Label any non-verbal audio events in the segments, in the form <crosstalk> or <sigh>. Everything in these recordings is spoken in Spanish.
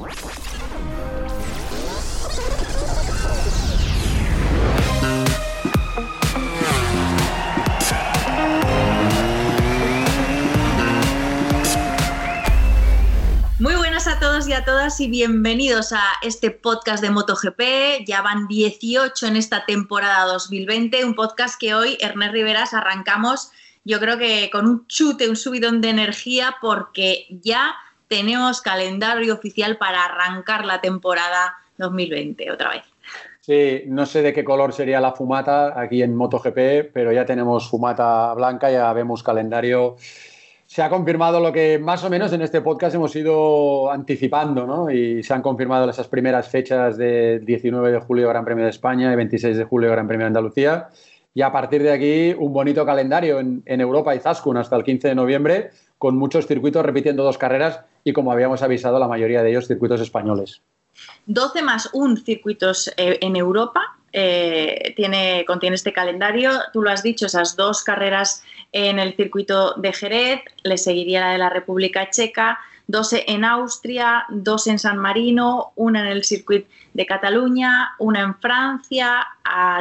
Muy buenas a todos y a todas y bienvenidos a este podcast de MotoGP. Ya van 18 en esta temporada 2020, un podcast que hoy, Ernest Riveras, arrancamos yo creo que con un chute, un subidón de energía porque ya tenemos calendario oficial para arrancar la temporada 2020 otra vez. Sí, no sé de qué color sería la fumata aquí en MotoGP, pero ya tenemos fumata blanca, ya vemos calendario se ha confirmado lo que más o menos en este podcast hemos ido anticipando, ¿no? Y se han confirmado esas primeras fechas de 19 de julio Gran Premio de España y 26 de julio Gran Premio de Andalucía. Y a partir de aquí, un bonito calendario en, Europa y Zaskun hasta el 15 de noviembre, con muchos circuitos repitiendo dos carreras y, como habíamos avisado, la mayoría de ellos circuitos españoles. 12 más un circuitos eh, en Europa eh, tiene, contiene este calendario. Tú lo has dicho, esas dos carreras en el circuito de Jerez, le seguiría la de la República Checa, dos en Austria, dos en San Marino, una en el circuito de Cataluña, una en Francia,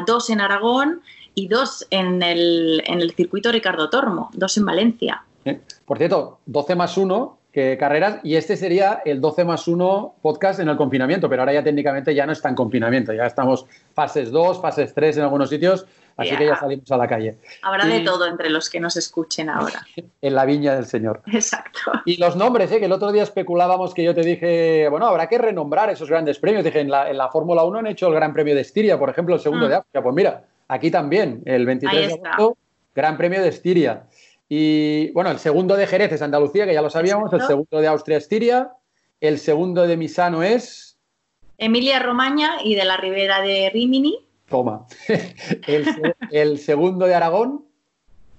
dos en Aragón y dos en el, en el circuito Ricardo Tormo, dos en Valencia. Por cierto, 12 más 1 que carreras y este sería el 12 más 1 podcast en el confinamiento, pero ahora ya técnicamente ya no está en confinamiento, ya estamos fases 2, fases 3 en algunos sitios, así que ya salimos a la calle. Habrá de todo entre los que nos escuchen ahora. <laughs> en la viña del Señor. Exacto. Y los nombres, ¿eh? que el otro día especulábamos que yo te dije, bueno, habrá que renombrar esos grandes premios. Dije, en la, en la Fórmula 1 han hecho el Gran Premio de Estiria, por ejemplo, el segundo mm. de África. Pues mira, aquí también, el 23 de agosto, Gran Premio de Estiria. Y bueno, el segundo de Jerez es Andalucía, que ya lo sabíamos, el segundo de Austria Estiria, el segundo de Misano es... Emilia Romagna y de la Ribera de Rimini. Toma. <laughs> el, segundo de Aragón.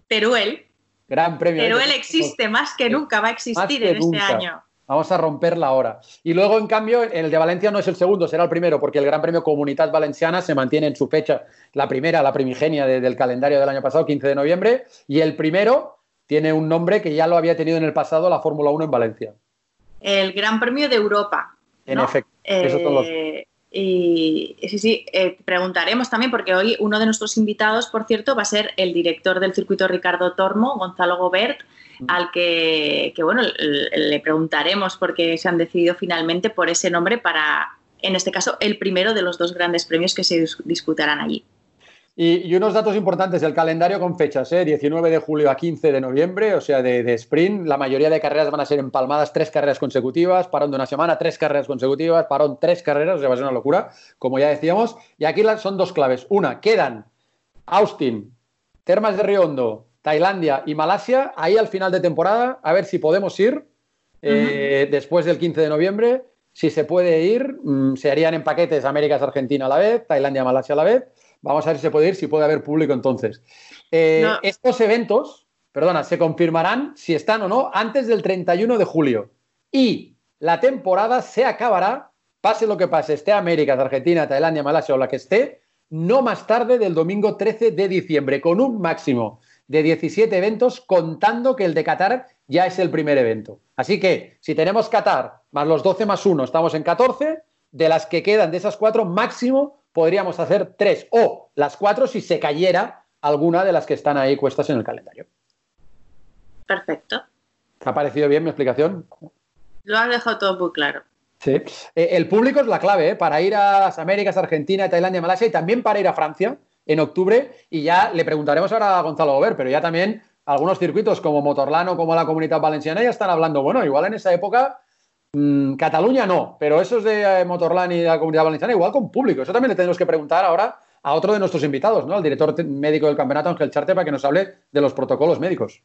Teruel. Gran premio. Teruel existe más que nunca, va a existir en este año. Vamos a romperla ahora. Y luego, en cambio, el de Valencia no es el segundo, será el primero, porque el Gran Premio Comunidad Valenciana se mantiene en su fecha, la primera, la primigenia del calendario del año pasado, 15 de noviembre, y el primero tiene un nombre que ya lo había tenido en el pasado la Fórmula 1 en Valencia. El Gran Premio de Europa. En efecto. Eso eh, y sí, sí, eh, preguntaremos también, porque hoy uno de nuestros invitados, por cierto, va a ser el director del circuito Ricardo Tormo, Gonzalo Gobert, mm. al que, que, bueno, le preguntaremos por qué se han decidido finalmente por ese nombre para, en este caso, el primero de los dos grandes premios que se disputarán allí. Y, unos datos importantes, el calendario con fechas, ¿eh? 19 de julio a 15 de noviembre, o sea, de, sprint. La mayoría de carreras van a ser empalmadas, tres carreras consecutivas, parón de una semana, tres carreras consecutivas, parón tres carreras, o sea, va a ser una locura, como ya decíamos. Y aquí son dos claves. Una, quedan Austin, Termas de Río Hondo, Tailandia y Malasia, ahí al final de temporada, a ver si podemos ir eh, después del 15 de noviembre. Si se puede ir, mm, se harían en paquetes Américas, Argentina a la vez, Tailandia, Malasia a la vez Vamos a ver si se puede ir, si puede haber público entonces. Eh, estos eventos, perdona, se confirmarán si están o no antes del 31 de julio. Y la temporada se acabará, pase lo que pase, esté América, Argentina, Tailandia, Malasia o la que esté, no más tarde del domingo 13 de diciembre, con un máximo de 17 eventos, contando que el de Qatar ya es el primer evento. Así que si tenemos Qatar más los 12 más 1, estamos en 14, de las que quedan de esas cuatro, máximo podríamos hacer tres o las cuatro si se cayera alguna de las que están ahí cuestas en el calendario. Perfecto. ¿Te ha parecido bien mi explicación? Lo has dejado todo muy claro. Sí. Eh, el público es la clave ¿eh? para ir a las Américas, Argentina, Tailandia, Malasia y también para ir a Francia en octubre. Y ya le preguntaremos ahora a Gonzalo Gober, pero ya también algunos circuitos como Motorlano, como la Comunidad Valenciana, ya están hablando, bueno, igual en esa época Mm, Cataluña no, pero esos de eh, Motorland y de la Comunidad Valenciana igual con público. Eso también le tenemos que preguntar ahora a otro de nuestros invitados, ¿no? Al director médico del campeonato, Ángel Charte, para que nos hable de los protocolos médicos.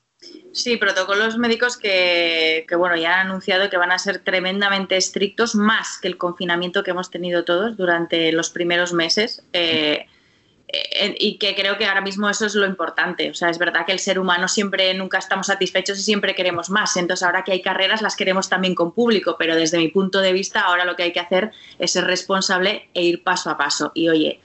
Sí, protocolos médicos que, bueno, ya han anunciado que van a ser tremendamente estrictos, más que el confinamiento que hemos tenido todos durante los primeros meses. Eh, y que creo que ahora mismo eso es lo importante. O sea, es verdad que el ser humano siempre, nunca estamos satisfechos y siempre queremos más. Entonces, ahora que hay carreras, las queremos también con público, pero desde mi punto de vista, ahora lo que hay que hacer es ser responsable e ir paso a paso. Y oye,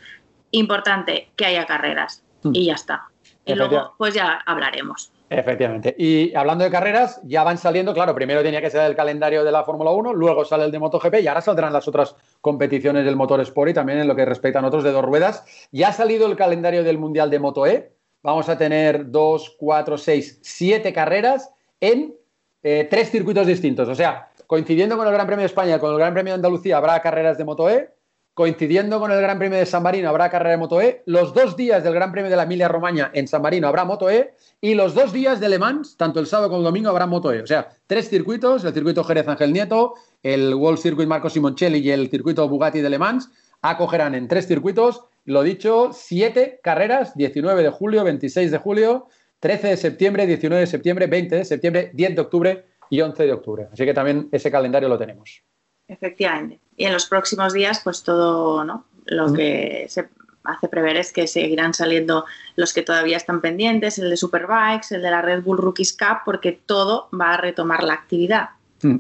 importante que haya carreras. Hmm. Y ya está. Y luego, pues ya hablaremos. Efectivamente. Y hablando de carreras, ya van saliendo, claro, primero tenía que ser el calendario de la Fórmula 1, luego sale el de MotoGP y ahora saldrán las otras competiciones del motor Sport y también en lo que respecta a otros de dos ruedas. Ya ha salido el calendario del Mundial de Moto E. Vamos a tener dos, cuatro, seis, siete carreras en eh, tres circuitos distintos. O sea, coincidiendo con el Gran Premio de España, con el Gran Premio de Andalucía, habrá carreras de Moto E Coincidiendo con el Gran Premio de San Marino habrá carrera de Moto E. Los dos días del Gran Premio de la Emilia Romagna en San Marino habrá Moto E. Y los dos días de Le Mans, tanto el sábado como el domingo, habrá Moto E. O sea, tres circuitos, el circuito Jerez Ángel Nieto, el World Circuit Marco Simoncelli y el circuito Bugatti de Le Mans, acogerán en tres circuitos, lo dicho, siete carreras, 19 de julio, 26 de julio, 13 de septiembre, 19 de septiembre, 20 de septiembre, 10 de octubre y 11 de octubre. Así que también ese calendario lo tenemos. Efectivamente y en los próximos días, pues todo, ¿no? Lo que se hace prever es que seguirán saliendo los que todavía están pendientes, el de Superbikes, el de la Red Bull Rookies Cup, porque todo va a retomar la actividad. Mm,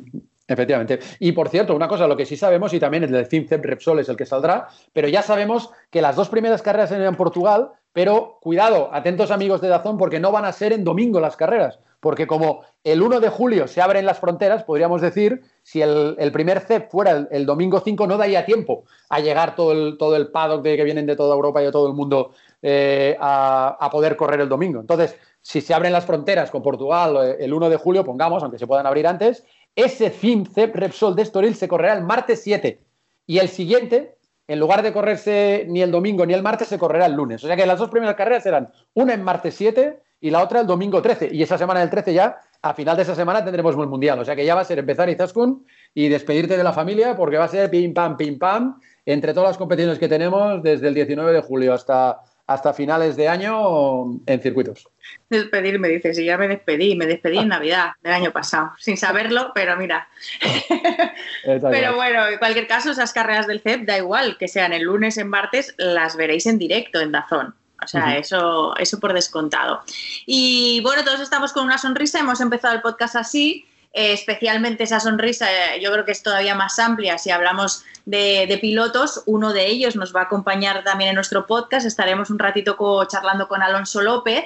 efectivamente. Y por cierto, una cosa, lo que sí sabemos, y también el de FinCEP Repsol es el que saldrá, pero ya sabemos que las dos primeras carreras en Portugal, pero cuidado, atentos amigos de Dazón, porque no van a ser en domingo las carreras, porque como el 1 de julio se abren las fronteras, podríamos decir, si el, primer CEP fuera el, domingo 5, no daría tiempo a llegar todo el, todo el paddock de que vienen de toda Europa y de todo el mundo eh, a, poder correr el domingo. Entonces, si se abren las fronteras con Portugal eh, el 1 de julio, pongamos, aunque se puedan abrir antes, ese FIM CEP Repsol de Estoril se correrá el martes 7 y el siguiente, en lugar de correrse ni el domingo ni el martes, se correrá el lunes. O sea que las dos primeras carreras serán una en martes 7 y la otra el domingo 13. Y esa semana del 13 ya, a final de esa semana tendremos el Mundial. O sea que ya va a ser empezar Izaskun y despedirte de la familia porque va a ser pim pam, pim pam, entre todas las competiciones que tenemos desde el 19 de julio hasta, hasta finales de año en circuitos. Despedirme, dices, y ya me despedí, me despedí en Navidad del año pasado, sin saberlo, pero mira. <laughs> pero bueno, en cualquier caso, esas carreras del CEP da igual, que sean el lunes en martes, las veréis en directo en Dazón. O sea, eso, eso por descontado. Y bueno, todos estamos con una sonrisa, hemos empezado el podcast así. Eh, especialmente esa sonrisa, eh, yo creo que es todavía más amplia. Si hablamos de, pilotos, uno de ellos nos va a acompañar también en nuestro podcast. Estaremos un ratito charlando con Alonso López.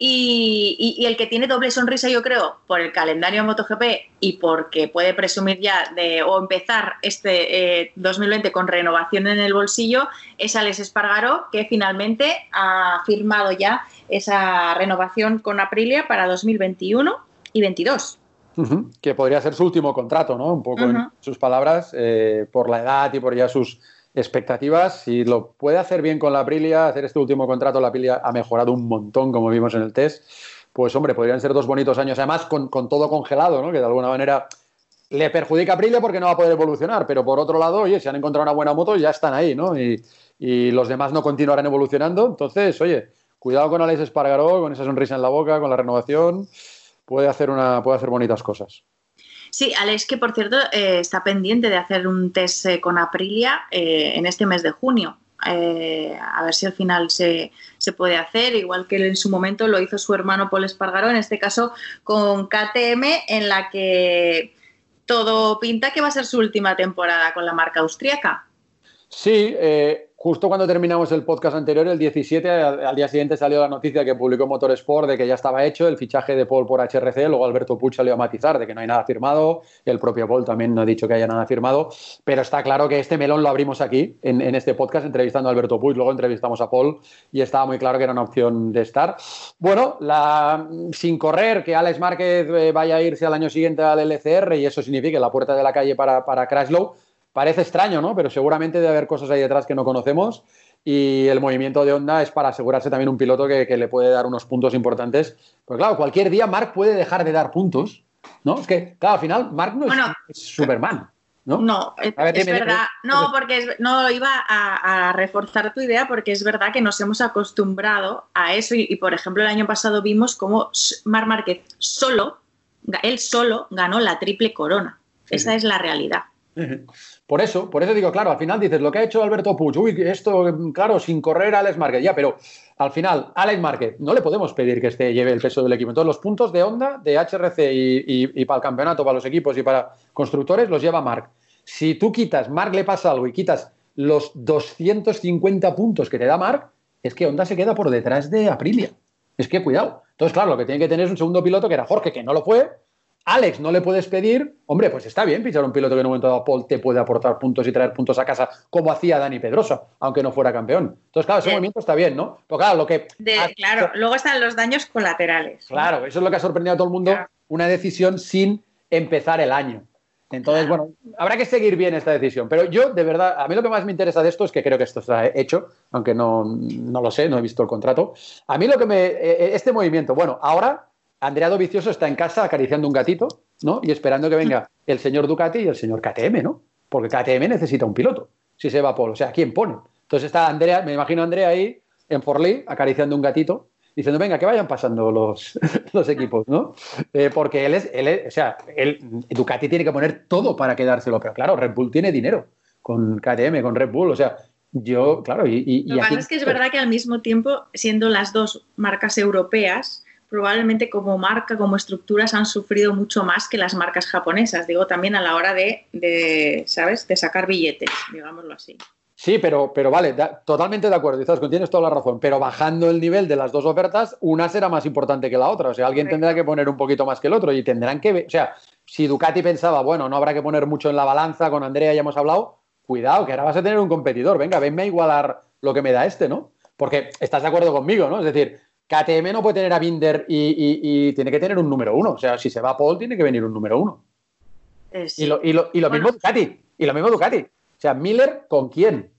Y, el que tiene doble sonrisa, yo creo, por el calendario MotoGP y porque puede presumir ya de o empezar este 2020 eh, con renovación en el bolsillo, es Alex Espargaró, que finalmente ha firmado ya esa renovación con Aprilia para 2021 y 22. Que podría ser su último contrato, ¿no? Un poco en sus palabras, eh, por la edad y por ya sus expectativas. Si lo puede hacer bien con la Aprilia, hacer este último contrato, la Aprilia ha mejorado un montón, como vimos en el test. Pues hombre, podrían ser dos bonitos años, además con, todo congelado, ¿no? Que de alguna manera le perjudica a Aprilia porque no va a poder evolucionar, pero por otro lado, oye, si han encontrado una buena moto, ya están ahí, ¿no? Y, los demás no continuarán evolucionando. Entonces, oye, cuidado con Alex Espargaró, con esa sonrisa en la boca, con la renovación, puede hacer, una, puede hacer bonitas cosas. Sí, Alex, que por cierto eh, está pendiente de hacer un test eh, con Aprilia eh, en este mes de junio. a ver si al final se, puede hacer, igual que en su momento lo hizo su hermano Paul Espargaró, en este caso con KTM, en la que todo pinta que va a ser su última temporada con la marca austríaca. Sí, Justo cuando terminamos el podcast anterior, el 17, al, día siguiente salió la noticia que publicó Motorsport de que ya estaba hecho el fichaje de Paul por HRC, luego Alberto Puch salió a matizar de que no hay nada firmado, el propio Paul también no ha dicho que haya nada firmado, pero está claro que este melón lo abrimos aquí, en, este podcast, entrevistando a Alberto Puch, luego entrevistamos a Paul y estaba muy claro que era una opción de estar. Bueno, la, sin correr, que Alex Márquez eh, vaya a irse al año siguiente al LCR y eso significa la puerta de la calle para, para Crashlow, Parece extraño, ¿no? Pero seguramente debe haber cosas ahí detrás que no conocemos y el movimiento de Honda es para asegurarse también un piloto que, le puede dar unos puntos importantes. Pues claro, cualquier día Mark puede dejar de dar puntos, ¿no? Es que, claro, al final Mark no es, Superman. ¿No? No, es, verdad. No, porque no iba a, reforzar tu idea porque es verdad que nos hemos acostumbrado a eso y, por ejemplo, el año pasado vimos cómo Marc Márquez solo, él solo ganó la triple corona. Esa es la realidad. <laughs> Por eso, por eso digo, claro, al final dices, lo que ha hecho Alberto Puig, uy, esto, claro, sin correr a Alex Márquez, ya, pero al final, Alex Márquez, no le podemos pedir que este lleve el peso del equipo. Entonces, los puntos de onda, de HRC y, para el campeonato, para los equipos y para constructores, los lleva Marc. Si tú quitas, Marc le pasa algo y quitas los 250 puntos que te da Marc, es que Honda se queda por detrás de Aprilia. Es que cuidado. Entonces, claro, lo que tiene que tener es un segundo piloto que era Jorge, que no lo fue. Alex, no le puedes pedir, hombre, pues está bien fichar un piloto que en un momento dado Paul te puede aportar puntos y traer puntos a casa, como hacía Dani Pedrosa, aunque no fuera campeón. Entonces, claro, ese movimiento está bien, ¿no? Pero claro, lo que. claro, luego están los daños colaterales. Claro, eso es lo que ha sorprendido a todo el mundo, una decisión sin empezar el año. Entonces, bueno, habrá que seguir bien esta decisión. Pero yo, de verdad, a mí lo que más me interesa de esto es que creo que esto está hecho, aunque no, no lo sé, no he visto el contrato. A mí lo que me. Eh, eh, este movimiento, bueno, ahora Andrea Dovicioso está en casa acariciando un gatito, ¿no? Y esperando que venga <laughs> el señor Ducati y el señor KTM, ¿no? Porque KTM necesita un piloto, si se va Paul. O sea, ¿quién pone? Entonces está Andrea, me imagino a Andrea ahí en Forlí acariciando un gatito diciendo, venga, que vayan pasando los, <laughs> los equipos, ¿no? Eh, porque él es, él o sea, él, Ducati tiene que poner todo para quedárselo, pero claro, Red Bull tiene dinero con KTM, con Red Bull, o sea, yo, claro, y... Lo que pasa es que es verdad que al mismo tiempo, siendo las dos marcas europeas, probablemente como marca, como estructuras, han sufrido mucho más que las marcas japonesas, digo, también a la hora de, ¿sabes?, de sacar billetes, digámoslo así. Sí, pero, pero vale, totalmente de acuerdo, quizás tienes toda la razón, pero bajando el nivel de las dos ofertas, una será más importante que la otra, o sea, alguien tendrá que poner un poquito más que el otro y tendrán que, o sea, si Ducati pensaba, bueno, no habrá que poner mucho en la balanza, con Andrea ya hemos hablado, cuidado, que ahora vas a tener un competidor, venga, venme a igualar lo que me da este, ¿no? Porque estás de acuerdo conmigo, ¿no? Es decir, KTM no puede tener a Binder y, tiene que tener un número uno, o sea, si se va Paul, tiene que venir un número uno. Y lo, mismo Ducati, y lo mismo Ducati. O sea, Miller, ¿con quién?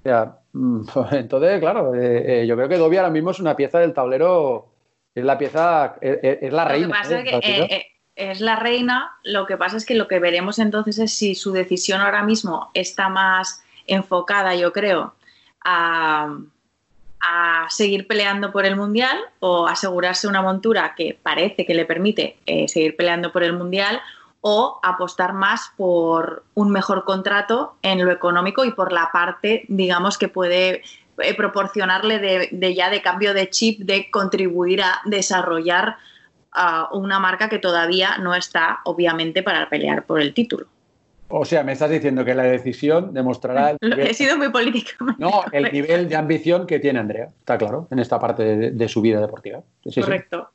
O sea, mm, <laughs> entonces, claro, eh, eh, yo creo que Dobby ahora mismo es una pieza del tablero, es la pieza, es, la reina. Lo que pasa es que eh, es la reina, lo que pasa es que lo que veremos entonces es si su decisión ahora mismo está más enfocada, yo creo, a, a seguir peleando por el Mundial o asegurarse una montura que parece que le permite seguir peleando por el Mundial o apostar más por un mejor contrato en lo económico y por la parte, digamos, que puede eh, proporcionarle de, ya de cambio de chip, de contribuir a desarrollar una marca que todavía no está, obviamente, para pelear por el título. O sea, me estás diciendo que la decisión demostrará... <laughs> He sido muy política. No, el nivel de ambición que tiene Andrea, está claro, en esta parte de, su vida deportiva. Correcto.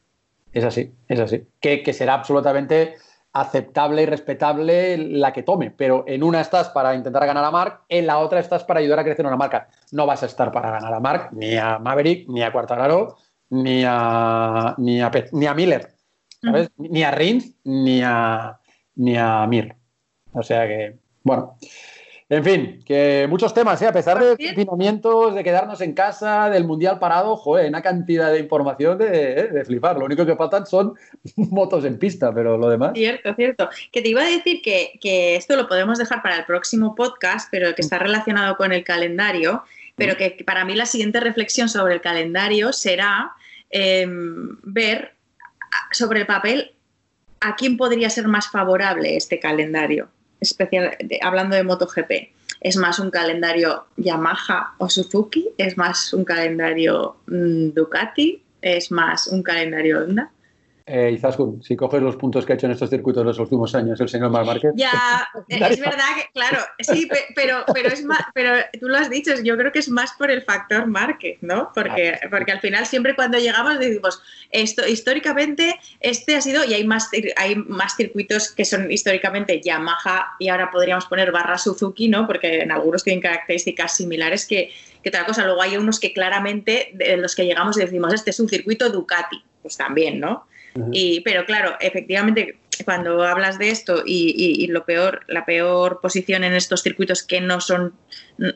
Es así, es así. Que, que será absolutamente aceptable y respetable la que tome, pero en una estás para intentar ganar a Mark, en la otra estás para ayudar a crecer una marca. No vas a estar para ganar a Mark, ni a Maverick, ni a Quartararo, ni a, ni a, ni a Miller, Ni a Rins, ni a, ni a Mir. O sea que, bueno. En fin, que muchos temas, ¿eh? a pesar de confinamientos, de quedarnos en casa, del mundial parado, joder, una cantidad de información de, de, flipar. Lo único que faltan son <laughs> motos en pista, pero lo demás. Cierto, cierto. Que te iba a decir que, que esto lo podemos dejar para el próximo podcast, pero que está relacionado con el calendario, pero que para mí la siguiente reflexión sobre el calendario será em, ver sobre el papel a quién podría ser más favorable este calendario especial, hablando de MotoGP, es más un calendario Yamaha o Suzuki, es más un calendario mm, Ducati, es más un calendario Honda. Eh, Izaskun, si coges los puntos que ha hecho en estos circuitos en los últimos años el señor Mar Márquez. Ya, <laughs> es verdad que, claro, sí, pero, pero, es más, pero tú lo has dicho, yo creo que es más por el factor Márquez, ¿no? Porque, porque al final siempre cuando llegamos decimos, esto históricamente este ha sido, y hay más, hay más circuitos que son históricamente Yamaha y ahora podríamos poner barra Suzuki, ¿no? Porque en algunos tienen características similares que, que otra cosa. Luego hay unos que claramente, de los que llegamos y decimos, este es un circuito Ducati, pues también, ¿no? Y, pero claro, efectivamente, cuando hablas de esto y, lo peor, la peor posición en estos circuitos que no son,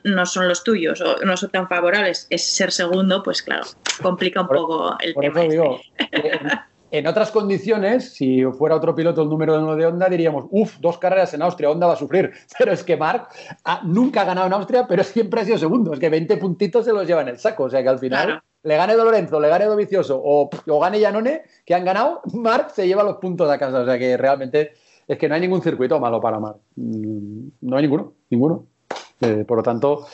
no son los tuyos o no son tan favorables es ser segundo, pues claro, complica un poco el tema. Este. <laughs> en, otras condiciones, si fuera otro piloto el número uno de Honda, diríamos, uff, dos carreras en Austria, Honda va a sufrir. <laughs> Pero es que Marc nunca ha ganado en Austria, pero siempre ha sido segundo. Es que 20 puntitos se los lleva en el saco. O sea que al final le gane Lorenzo, le gane Dovicioso o, o gane Yanone, que han ganado, <laughs> Marc se lleva los puntos a casa. O sea que realmente es que no hay ningún circuito malo para Marc. Mm, no hay ninguno, ninguno. Eh, por lo tanto,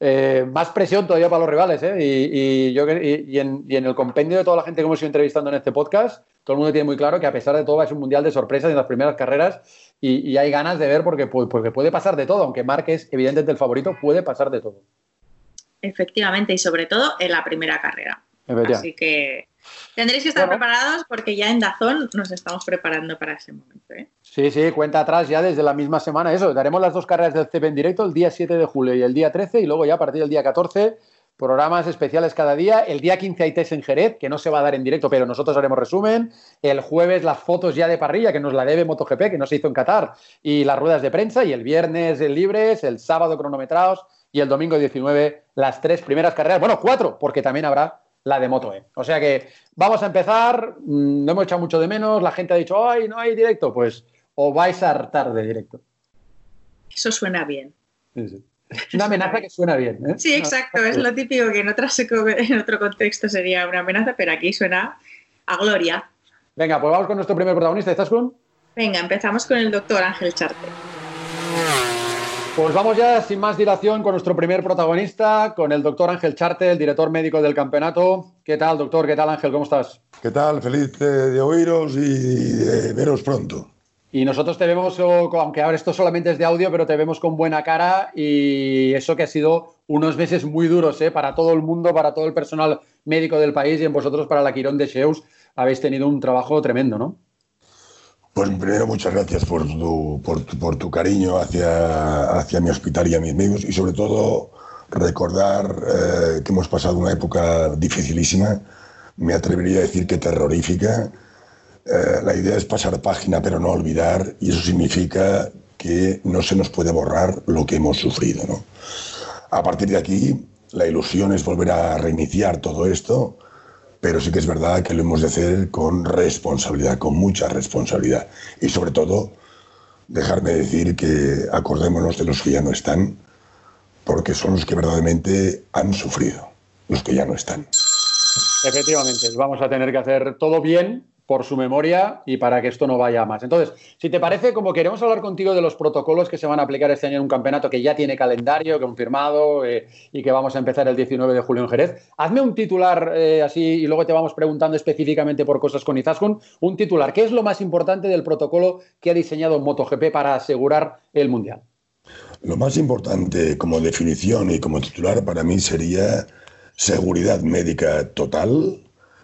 eh, más presión todavía para los rivales. ¿eh? Y, yo, y, en, el compendio de toda la gente que hemos ido entrevistando en este podcast, todo el mundo tiene muy claro que a pesar de todo es un mundial de sorpresas en las primeras carreras y, hay ganas de ver porque, porque puede pasar de todo. Aunque es evidentemente el favorito, puede pasar de todo. Efectivamente, y sobre todo en la primera carrera. Así que, Tendréis que estar preparados porque ya en Dazón nos estamos preparando para ese momento. ¿eh? Sí, sí, cuenta atrás ya desde la misma semana. Eso, daremos las dos carreras del CP en directo el día 7 de julio y el día 13 y luego ya a partir del día 14 programas especiales cada día. El día 15 hay test en Jerez, que no se va a dar en directo, pero nosotros haremos resumen. El jueves las fotos ya de parrilla, que nos la debe MotoGP, que no se hizo en Qatar, y las ruedas de prensa. Y el viernes el libres, el sábado cronometrados y el domingo 19 las tres primeras carreras. Bueno, cuatro, porque también habrá la de Moto E. O sea que vamos a empezar. Mm, no hemos echado mucho de menos. La gente ha dicho, ay, no hay directo. Pues o vais a hartar de directo. Eso suena bien. Sí, sí. Una amenaza que suena bien. ¿eh? Sí, exacto. Es lo típico que en, en otro contexto sería una amenaza, pero aquí suena a gloria. Venga, pues vamos con nuestro primer protagonista. ¿Estás con? Venga, empezamos con el doctor Ángel Charte. Pues vamos ya sin más dilación con nuestro primer protagonista, con el doctor Ángel Charte, el director médico del campeonato. ¿Qué tal, doctor? ¿Qué tal, Ángel? ¿Cómo estás? ¿Qué tal? Feliz de oíros y de veros pronto. Y nosotros te vemos, aunque ahora esto solamente es de audio, pero te vemos con buena cara y eso que ha sido unos meses muy duros ¿eh? para todo el mundo, para todo el personal médico del país y en vosotros para la Quirón de Sheus habéis tenido un trabajo tremendo, ¿no? Pues primero muchas gracias por tu, por, tu cariño hacia, hacia mi hospital y a mis amigos y sobre todo recordar eh, que hemos pasado una época dificilísima, me atrevería a decir que terrorífica, eh, la idea es pasar página pero no olvidar y eso significa que no se nos puede borrar lo que hemos sufrido. ¿no? A partir de aquí, la ilusión es volver a reiniciar todo esto, pero sí que es verdad que lo hemos de hacer con responsabilidad, con mucha responsabilidad. Y sobre todo, dejarme decir que acordémonos de los que ya no están, porque son los que verdaderamente han sufrido, los que ya no están. Efectivamente, vamos a tener que hacer todo bien por su memoria y para que esto no vaya más. Entonces, si te parece, como queremos hablar contigo de los protocolos que se van a aplicar este año en un campeonato que ya tiene calendario confirmado eh, y que vamos a empezar el 19 de julio en Jerez, hazme un titular eh, así y luego te vamos preguntando específicamente por cosas con Izaskun. Un titular, ¿qué es lo más importante del protocolo que ha diseñado MotoGP para asegurar el Mundial? Lo más importante como definición y como titular para mí sería seguridad médica total,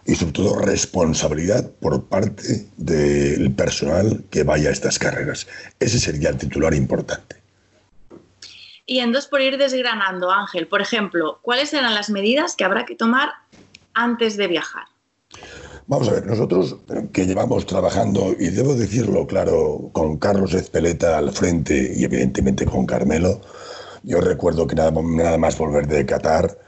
y sobre todo responsabilidad por parte del personal que vaya a estas carreras. Ese sería el titular importante. Y en dos por ir desgranando, Ángel, por ejemplo, ¿cuáles serán las medidas que habrá que tomar antes de viajar? Vamos a ver, nosotros que llevamos trabajando, y debo decirlo claro, con Carlos Ezpeleta al frente y evidentemente con Carmelo, yo recuerdo que nada, nada más volver de Qatar,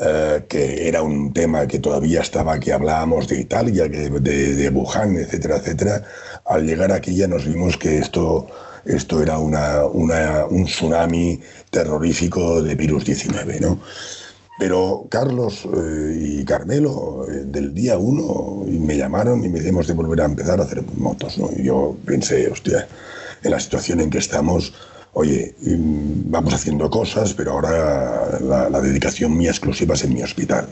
eh, que era un tema que todavía estaba, que hablábamos de Italia, de, de, Wuhan, etcétera, etcétera. Al llegar aquí ya nos vimos que esto, esto era una, un tsunami terrorífico de virus 19, ¿no? Pero Carlos eh, y Carmelo, eh, del día uno, me llamaron y me dijimos de volver a empezar a hacer motos, ¿no? Y yo pensé, hostia, en la situación en que estamos, oye, mm, vamos haciendo cosas, pero ahora la, dedicación mía exclusiva es en mi hospital.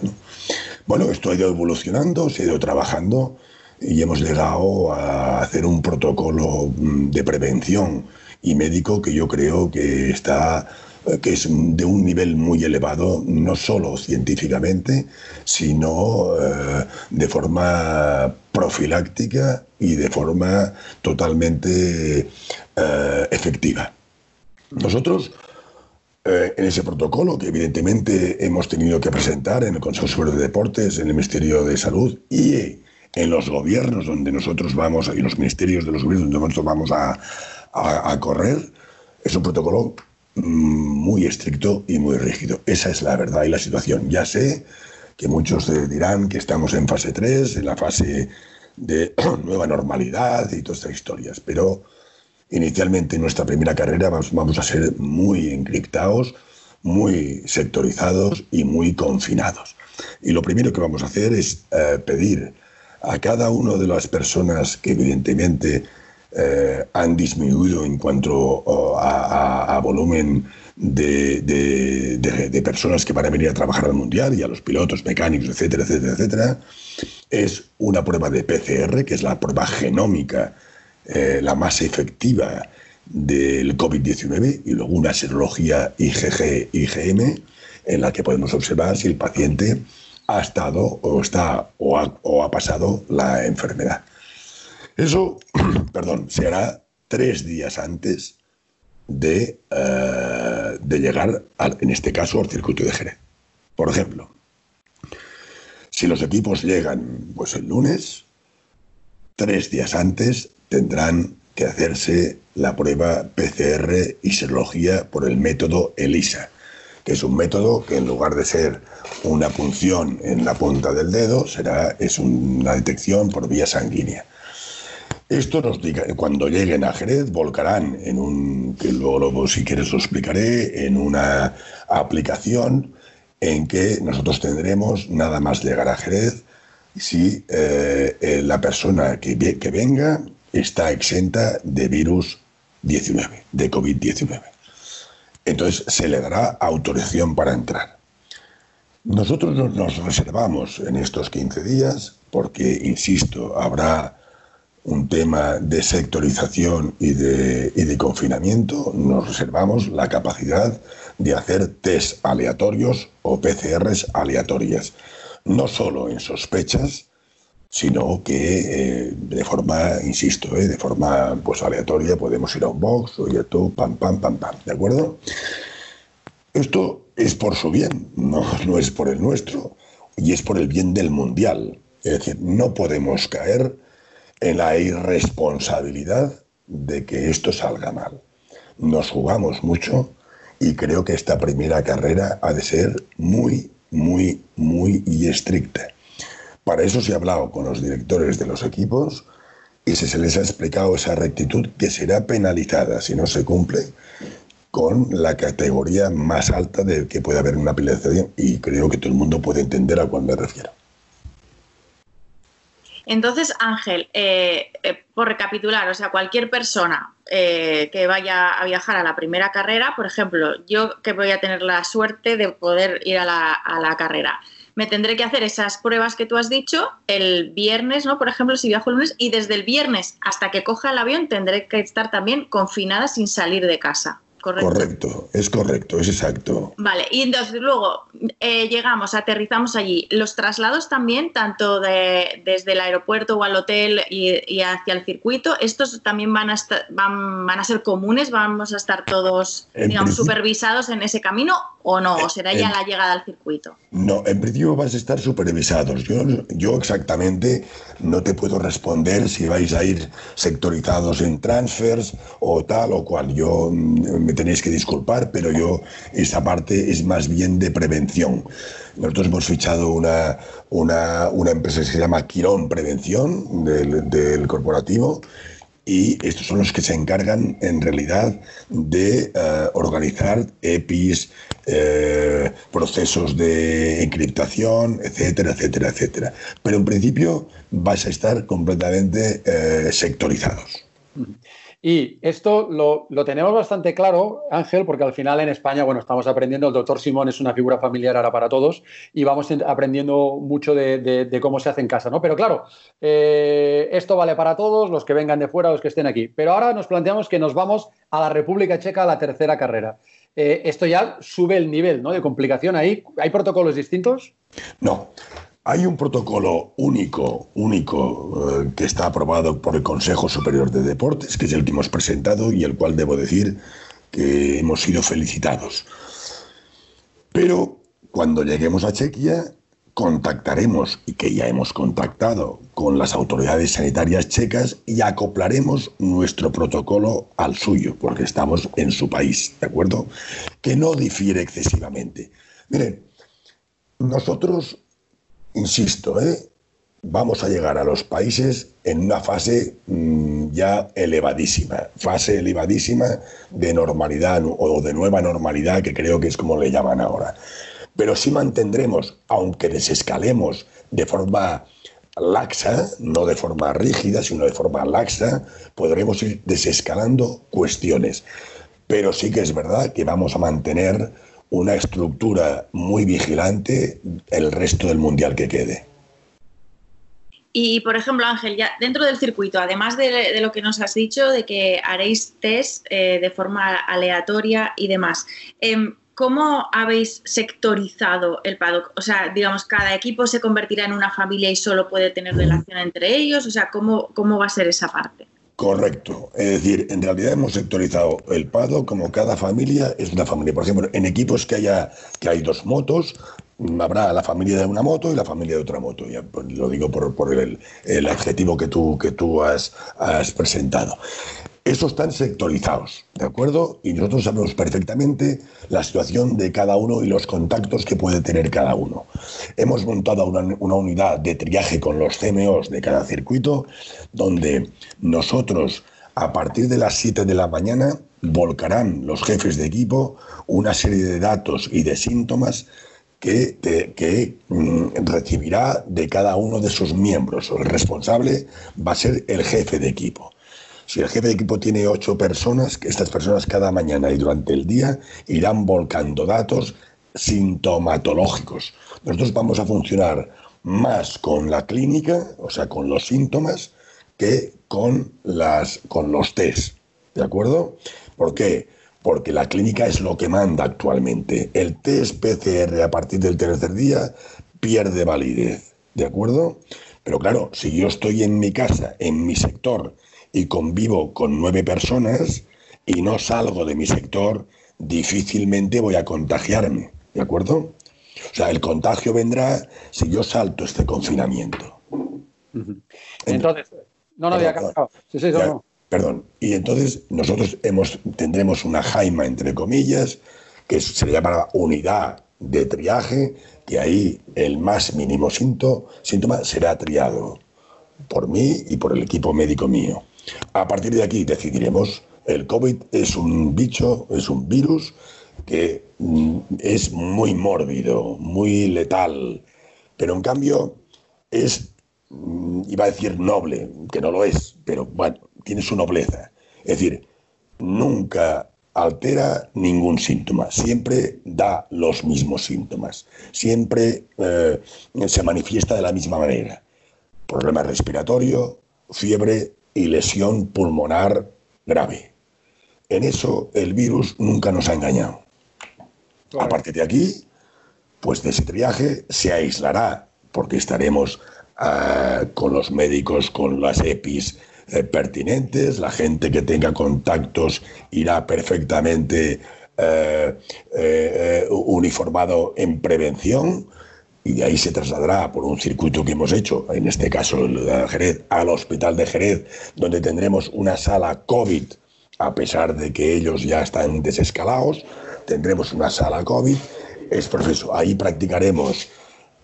Bueno, esto ha ido evolucionando, se ha ido trabajando y hemos llegado a hacer un protocolo mm, de prevención y médico que yo creo que está eh, que es de un nivel muy elevado, no solo científicamente, sino eh, de forma profiláctica y de forma totalmente eh, efectiva. Nosotros, eh, en ese protocolo que evidentemente hemos tenido que presentar en el Consejo Superior de Deportes, en el Ministerio de Salud y en los gobiernos donde nosotros vamos, y los ministerios de los gobiernos donde nosotros vamos a, correr, es un protocolo mm, muy estricto y muy rígido. Esa es la verdad y la situación. Ya sé que muchos dirán que estamos en fase 3, en la fase de <clears throat> nueva normalidad y todas estas historias, pero Inicialmente en nuestra primera carrera vamos, a ser muy encriptados, muy sectorizados y muy confinados. Y lo primero que vamos a hacer es eh, pedir a cada una de las personas que evidentemente eh, han disminuido en cuanto a, volumen de, de, personas que van a venir a trabajar al mundial y a los pilotos, mecánicos, etcétera, etcétera, etcétera, es una prueba de PCR, que es la prueba genómica eh, la más efectiva del COVID-19 y luego una serología IgG-IgM en la que podemos observar si el paciente ha estado o está o ha, pasado la enfermedad. Eso, <clears throat> perdón, se hará tres días antes de, eh, de llegar, en este caso, al circuito de Jerez. Por ejemplo, si los equipos llegan pues el lunes, tres días antes tendrán que hacerse la prueba PCR y serología por el método ELISA, que es un método que en lugar de ser una punción en la punta del dedo, será, es una detección por vía sanguínea. Esto nos diga, cuando lleguen a Jerez, volcarán en un, que luego, si quieres lo explicaré, en una aplicación en que nosotros tendremos nada más llegar a Jerez si eh, eh, la persona que, que venga está exenta de virus 19, de COVID-19. Entonces se le dará autorización para entrar. Nosotros nos reservamos en estos 15 días porque, insisto, habrá un tema de sectorización y de, y de confinamiento, nos reservamos la capacidad de hacer test aleatorios o PCRs aleatorias, no solo en sospechas, sino que eh, de forma, insisto, eh, de forma pues aleatoria podemos ir a un box, o tú, pam, pam, pam, pam, ¿de acuerdo? Esto es por su bien, no, no es por el nuestro, y es por el bien del mundial. Es decir, no podemos caer en la irresponsabilidad de que esto salga mal. Nos jugamos mucho y creo que esta primera carrera ha de ser muy, muy, muy estricta. Para eso se ha hablado con los directores de los equipos y se, les ha explicado esa rectitud que será penalizada si no se cumple con la categoría más alta de que puede haber una penalización y creo que todo el mundo puede entender a cuál me refiero. Entonces, Ángel, eh, eh, por recapitular, o sea, cualquier persona eh, que vaya a viajar a la primera carrera, por ejemplo, yo que voy a tener la suerte de poder ir a la, carrera, me tendré que hacer esas pruebas que tú has dicho el viernes, ¿no? Por ejemplo, si viajo el lunes, y desde el viernes hasta que coja el avión tendré que estar también confinada sin salir de casa. Correcto. es correcto, es exacto. Vale, y entonces luego eh, llegamos, aterrizamos allí. Los traslados también, tanto de, desde el aeropuerto o al hotel y, hacia el circuito, estos también van a, estar, van, van, a ser comunes, vamos a estar todos, digamos, supervisados en ese camino o no, o será ya la llegada al circuito. No, en principio vais a estar supervisados. Yo, yo exactamente no te puedo responder si vais a ir sectorizados en transfers o tal o cual. Yo mm, tenéis que disculpar, pero yo esa parte es más bien de prevención. Nosotros hemos fichado una, una, una empresa que se llama Quirón Prevención del, corporativo y estos son los que se encargan en realidad de eh, organizar EPIs, eh, procesos de encriptación, etcétera, etcétera, etcétera. Pero en principio vais a estar completamente eh, sectorizados. Y esto lo, tenemos bastante claro, Ángel, porque al final en España, bueno, estamos aprendiendo, el doctor Simón es una figura familiar ahora para todos y vamos aprendiendo mucho de, cómo se hace en casa, ¿no? Pero claro, eh, esto vale para todos, los que vengan de fuera, los que estén aquí. Pero ahora nos planteamos que nos vamos a la República Checa a la tercera carrera. Eh, esto ya sube el nivel ¿no? de complicación ahí. ¿Hay protocolos distintos? No. Hay un protocolo único, único, eh, que está aprobado por el Consejo Superior de Deportes, que es el que hemos presentado y el cual debo decir que hemos sido felicitados. Pero cuando lleguemos a Chequia, contactaremos, y que ya hemos contactado con las autoridades sanitarias checas y acoplaremos nuestro protocolo al suyo, porque estamos en su país, ¿de acuerdo? Que no difiere excesivamente. Miren, nosotros insisto, ¿eh? vamos a llegar a los países en una fase mm, ya elevadísima, fase elevadísima de normalidad o de nueva normalidad, que creo que es como le llaman ahora. Pero sí mantendremos, aunque desescalemos de forma laxa, no de forma rígida, sino de forma laxa, podremos ir desescalando cuestiones. Pero sí que es verdad que vamos a mantener una estructura muy vigilante el resto del mundial que quede. Y, por ejemplo, Ángel, ya dentro del circuito, además de, lo que nos has dicho, de que haréis test eh, de forma aleatoria y demás, em, ¿cómo habéis sectorizado el paddock? O sea, digamos, cada equipo se convertirá en una familia y solo puede tener relación entre ellos. O sea, ¿cómo, cómo va a ser esa parte? Correcto. Es decir, en realidad hemos sectorizado el paddock como cada familia es una familia. Por ejemplo, en equipos que haya que hay dos motos, habrá la familia de una moto y la familia de otra moto. Ya, pues, lo digo por, por el, el, adjetivo que tú, que tú has, has presentado. Esos están sectorizados, ¿de acuerdo? Y nosotros sabemos perfectamente la situación de cada uno y los contactos que puede tener cada uno. Hemos montado una, unidad de triaje con los CMOs de cada circuito, donde nosotros, a partir de las 7 de la mañana, volcarán los jefes de equipo una serie de datos y de síntomas que, que mm, recibirá de cada uno de sus miembros. El responsable va a ser el jefe de equipo. Si el jefe de equipo tiene ocho personas, estas personas cada mañana y durante el día irán volcando datos sintomatológicos. Nosotros vamos a funcionar más con la clínica, o sea, con los síntomas, que con, las, con los test. ¿De acuerdo? ¿Por qué? Porque la clínica es lo que manda actualmente. El test PCR a partir del tercer día pierde validez. ¿De acuerdo? Pero claro, si yo estoy en mi casa, en mi sector, y convivo con nueve personas y no salgo de mi sector, difícilmente voy a contagiarme, ¿de acuerdo? O sea, el contagio vendrá si yo salto este confinamiento. Entonces, no, no, había Sí, sí, no, Perdón. Y entonces nosotros hemos, tendremos una jaima, entre comillas, que se le llamará unidad de triaje, que ahí el más mínimo síntoma será triado por mí y por el equipo médico mío. A partir de aquí decidiremos, el COVID es un bicho, es un virus que mm, es muy mórbido, muy letal, pero en cambio es, mm, iba a decir noble, que no lo es, pero bueno, tiene su nobleza. Es decir, nunca altera ningún síntoma, siempre da los mismos síntomas, siempre eh, se manifiesta de la misma manera. Problema respiratorio, fiebre, y lesión pulmonar grave. En eso el virus nunca nos ha engañado. A partir de aquí, pues de ese triaje se aislará, porque estaremos uh, con los médicos, con las EPIs eh, pertinentes, la gente que tenga contactos irá perfectamente uh, uh, uniformado en prevención y de ahí se trasladará por un circuito que hemos hecho, en este caso el de Jerez, al hospital de Jerez, donde tendremos una sala COVID, a pesar de que ellos ya están desescalados, tendremos una sala COVID, es profesor, ahí practicaremos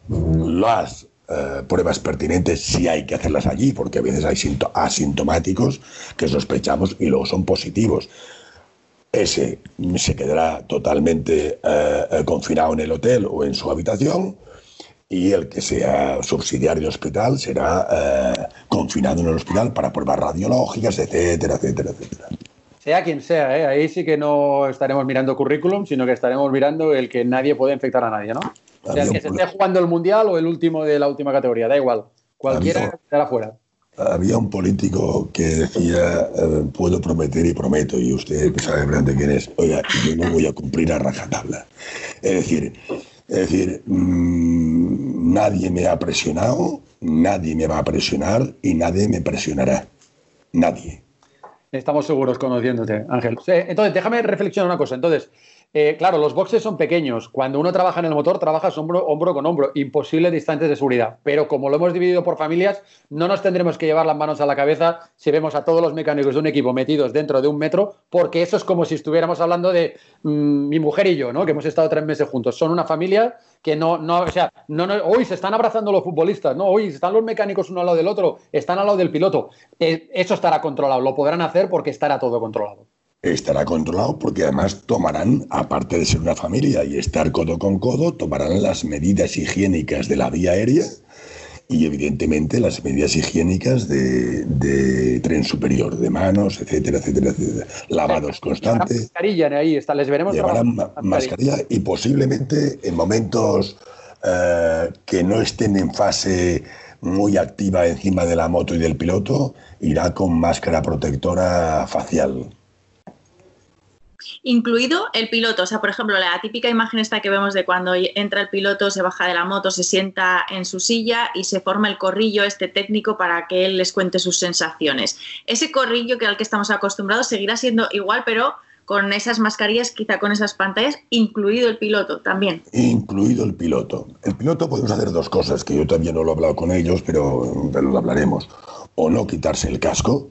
las eh, pruebas pertinentes si hay que hacerlas allí, porque a veces hay asintomáticos que sospechamos y luego son positivos. Ese se quedará totalmente eh, eh, confinado en el hotel o en su habitación y el que sea subsidiario del hospital será eh, confinado en el hospital para pruebas radiológicas, etcétera, etcétera, etcétera. Sea quien sea, ¿eh? ahí sí que no estaremos mirando currículum, sino que estaremos mirando el que nadie puede infectar a nadie, ¿no? O sea, el que se esté jugando el mundial o el último de la última categoría, da igual. Cualquiera estará fuera. Había un político que decía, eh, puedo prometer y prometo, y usted sabe grande quién es, oiga, yo no voy a cumplir a rajatabla. Es decir, es decir, mmm, nadie me ha presionado, nadie me va a presionar y nadie me presionará. Nadie. Estamos seguros conociéndote, Ángel. Entonces, déjame reflexionar una cosa. Entonces, eh, claro, los boxes son pequeños. Cuando uno trabaja en el motor, trabajas hombro, hombro con hombro. Imposible distancias de seguridad. Pero como lo hemos dividido por familias, no nos tendremos que llevar las manos a la cabeza si vemos a todos los mecánicos de un equipo metidos dentro de un metro, porque eso es como si estuviéramos hablando de mm, mi mujer y yo, ¿no? Que hemos estado tres meses juntos. Son una familia que no, no, o sea, hoy se están abrazando los futbolistas, no, hoy están los mecánicos uno al lado del otro, están al lado del piloto. Eh, eso estará controlado, lo podrán hacer porque estará todo controlado estará controlado porque además tomarán, aparte de ser una familia y estar codo con codo, tomarán las medidas higiénicas de la vía aérea y evidentemente las medidas higiénicas de, tren superior, de manos, etcétera, etcétera, etcétera. Lavados constantes. Mascarilla ahí está, les veremos. Llevarán mascarilla. y posiblemente en momentos eh, que no estén en fase muy activa encima de la moto y del piloto, irá con máscara protectora facial. Incluido el piloto, o sea, por ejemplo, la típica imagen esta que vemos de cuando entra el piloto, se baja de la moto, se sienta en su silla y se forma el corrillo este técnico para que él les cuente sus sensaciones. Ese corrillo que al que estamos acostumbrados seguirá siendo igual, pero con esas mascarillas, quizá con esas pantallas, incluido el piloto también. Incluido el piloto. El piloto podemos hacer dos cosas, que yo también no lo he hablado con ellos, pero, pero lo hablaremos. O no quitarse el casco,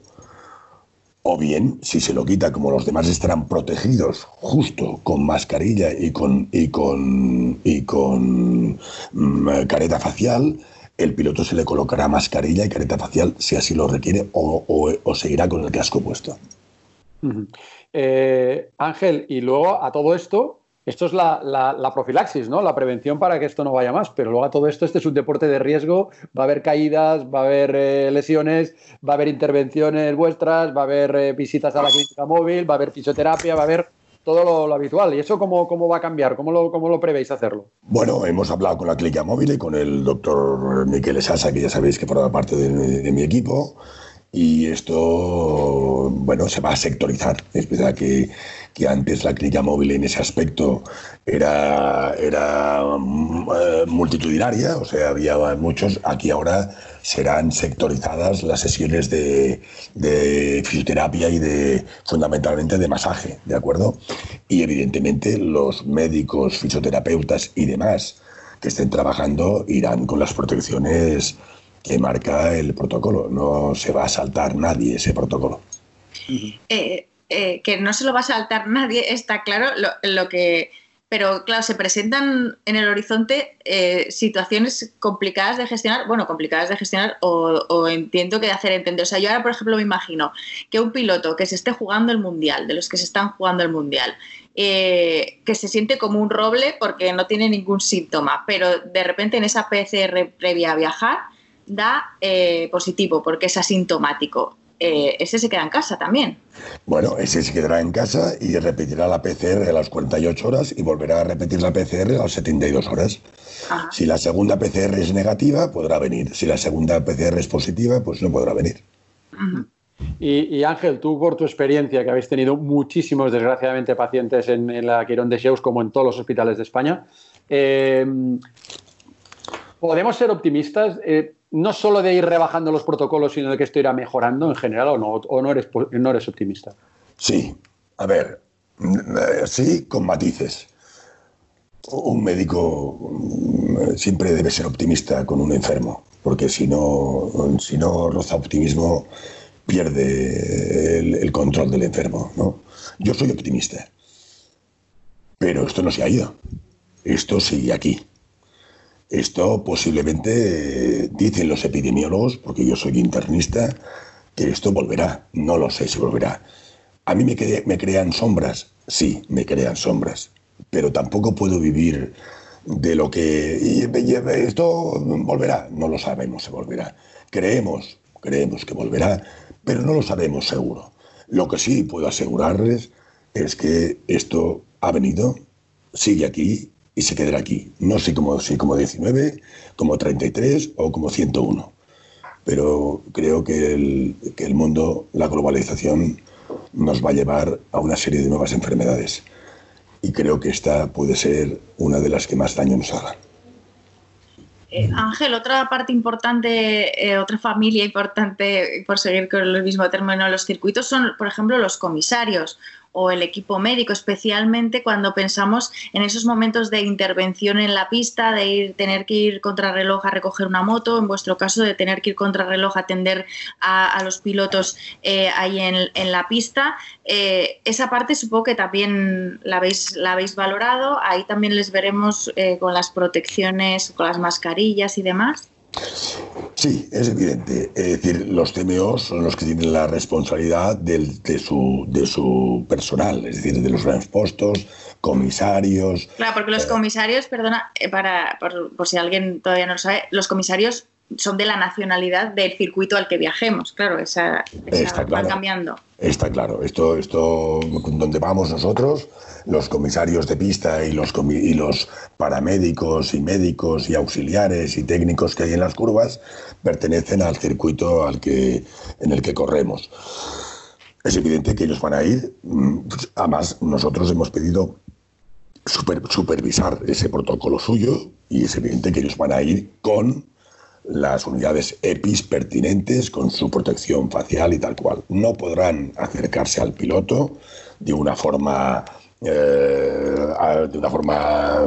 o bien, si se lo quita, como los demás estarán protegidos, justo con mascarilla y con, y con, y con mm, careta facial, el piloto se le colocará mascarilla y careta facial si así lo requiere o, seguirá con el casco puesto. Eh, Ángel, y luego a todo esto, esto es la, profilaxis, ¿no? La prevención para que esto no vaya más. Pero luego a todo esto, este es un deporte de riesgo. Va a haber caídas, va a haber eh, lesiones, va a haber intervenciones vuestras, va a haber eh, visitas a la clínica móvil, va a haber fisioterapia, va a haber todo lo, habitual. ¿Y eso cómo, cómo, va a cambiar? ¿Cómo lo, ¿Cómo lo prevéis hacerlo? Bueno, hemos hablado con la clínica móvil y con el doctor Miquel Sasa, que ya sabéis que forma parte de mi equipo y esto, bueno, se va a sectorizar. Es verdad que, que antes la clínica móvil en ese aspecto era, era mm, eh, multitudinaria, o sea, había muchos. Aquí ahora serán sectorizadas las sesiones de, fisioterapia y de fundamentalmente de masaje, ¿de acuerdo? Y evidentemente los médicos, fisioterapeutas y demás que estén trabajando irán con las protecciones que marca el protocolo. No se va a saltar nadie ese protocolo. Eh, eh, que no se lo va a saltar nadie, está claro. Lo, que, pero claro, se presentan en el horizonte eh, situaciones complicadas de gestionar, bueno, complicadas de gestionar o, entiendo que de hacer entender. O sea, yo ahora, por ejemplo, me imagino que un piloto que se esté jugando el mundial, de los que se están jugando el mundial, que se siente como un roble porque no tiene ningún síntoma, pero de repente en esa PCR previa a viajar da eh, positivo porque es asintomático. Eh, ese se queda en casa también. Bueno, ese se quedará en casa y repetirá la PCR a las 48 horas y volverá a repetir la PCR a las 72 horas. Si la segunda PCR es negativa, podrá venir. Si la segunda PCR es positiva, pues no podrá venir. y, Ángel, tú por tu experiencia, que habéis tenido muchísimos, desgraciadamente, pacientes en, la Quirón de Sheus, como en todos los hospitales de España, eh, ¿podemos ser optimistas? No solo de ir rebajando los protocolos, sino de que esto irá mejorando en general o no, no, eres, no eres optimista? Sí, a ver, sí, con matices. Un médico mm, siempre debe ser optimista con un enfermo, porque si no, si no roza optimismo, pierde el, el control del enfermo. ¿no? Yo soy optimista, pero esto no se ha ido. Esto sigue aquí. Esto posiblemente, dicen los epidemiólogos, porque yo soy internista, que esto volverá. No lo sé si volverá. A mí me, crean sombras, sí, me crean sombras, pero tampoco puedo vivir de lo que esto volverá. No lo sabemos si volverá. Creemos, creemos que volverá, pero no lo sabemos seguro. Lo que sí puedo asegurarles es que esto ha venido, sigue aquí y se quedará aquí. No sé como, si como 19, como 33 o como 101. Pero creo que el, que el mundo, la globalización, nos va a llevar a una serie de nuevas enfermedades. Y creo que esta puede ser una de las que más daño nos haga. Eh, Ángel, otra parte importante, eh, otra familia importante, por seguir con el mismo término, los circuitos son, por ejemplo, los comisarios o el equipo médico, especialmente cuando pensamos en esos momentos de intervención en la pista, de ir, tener que ir contrarreloj a recoger una moto, en vuestro caso de tener que ir contrarreloj a atender a, los pilotos eh, ahí en, la pista. Eh, esa parte supongo que también la habéis, la habéis valorado, ahí también les veremos eh, con las protecciones, con las mascarillas y demás. Sí, es evidente. Es decir, los TMO son los que tienen la responsabilidad del, de, su, de su personal, es decir, de los grandes puestos, comisarios. Claro, porque los eh, comisarios, perdona, eh, para, por, si alguien todavía no lo sabe, los comisarios son de la nacionalidad del circuito al que viajemos, claro, esa, esa va cambiando. Está claro, esto, esto, donde vamos nosotros, los comisarios de pista y los, y los paramédicos y médicos y auxiliares y técnicos que hay en las curvas pertenecen al circuito al que, en el que corremos. es evidente que ellos van a ir. Mm, además, nosotros hemos pedido supervisar ese protocolo suyo y es evidente que ellos van a ir con las unidades EPIs pertinentes, con su protección facial y tal cual. No podrán acercarse al piloto de una forma eh, de una forma,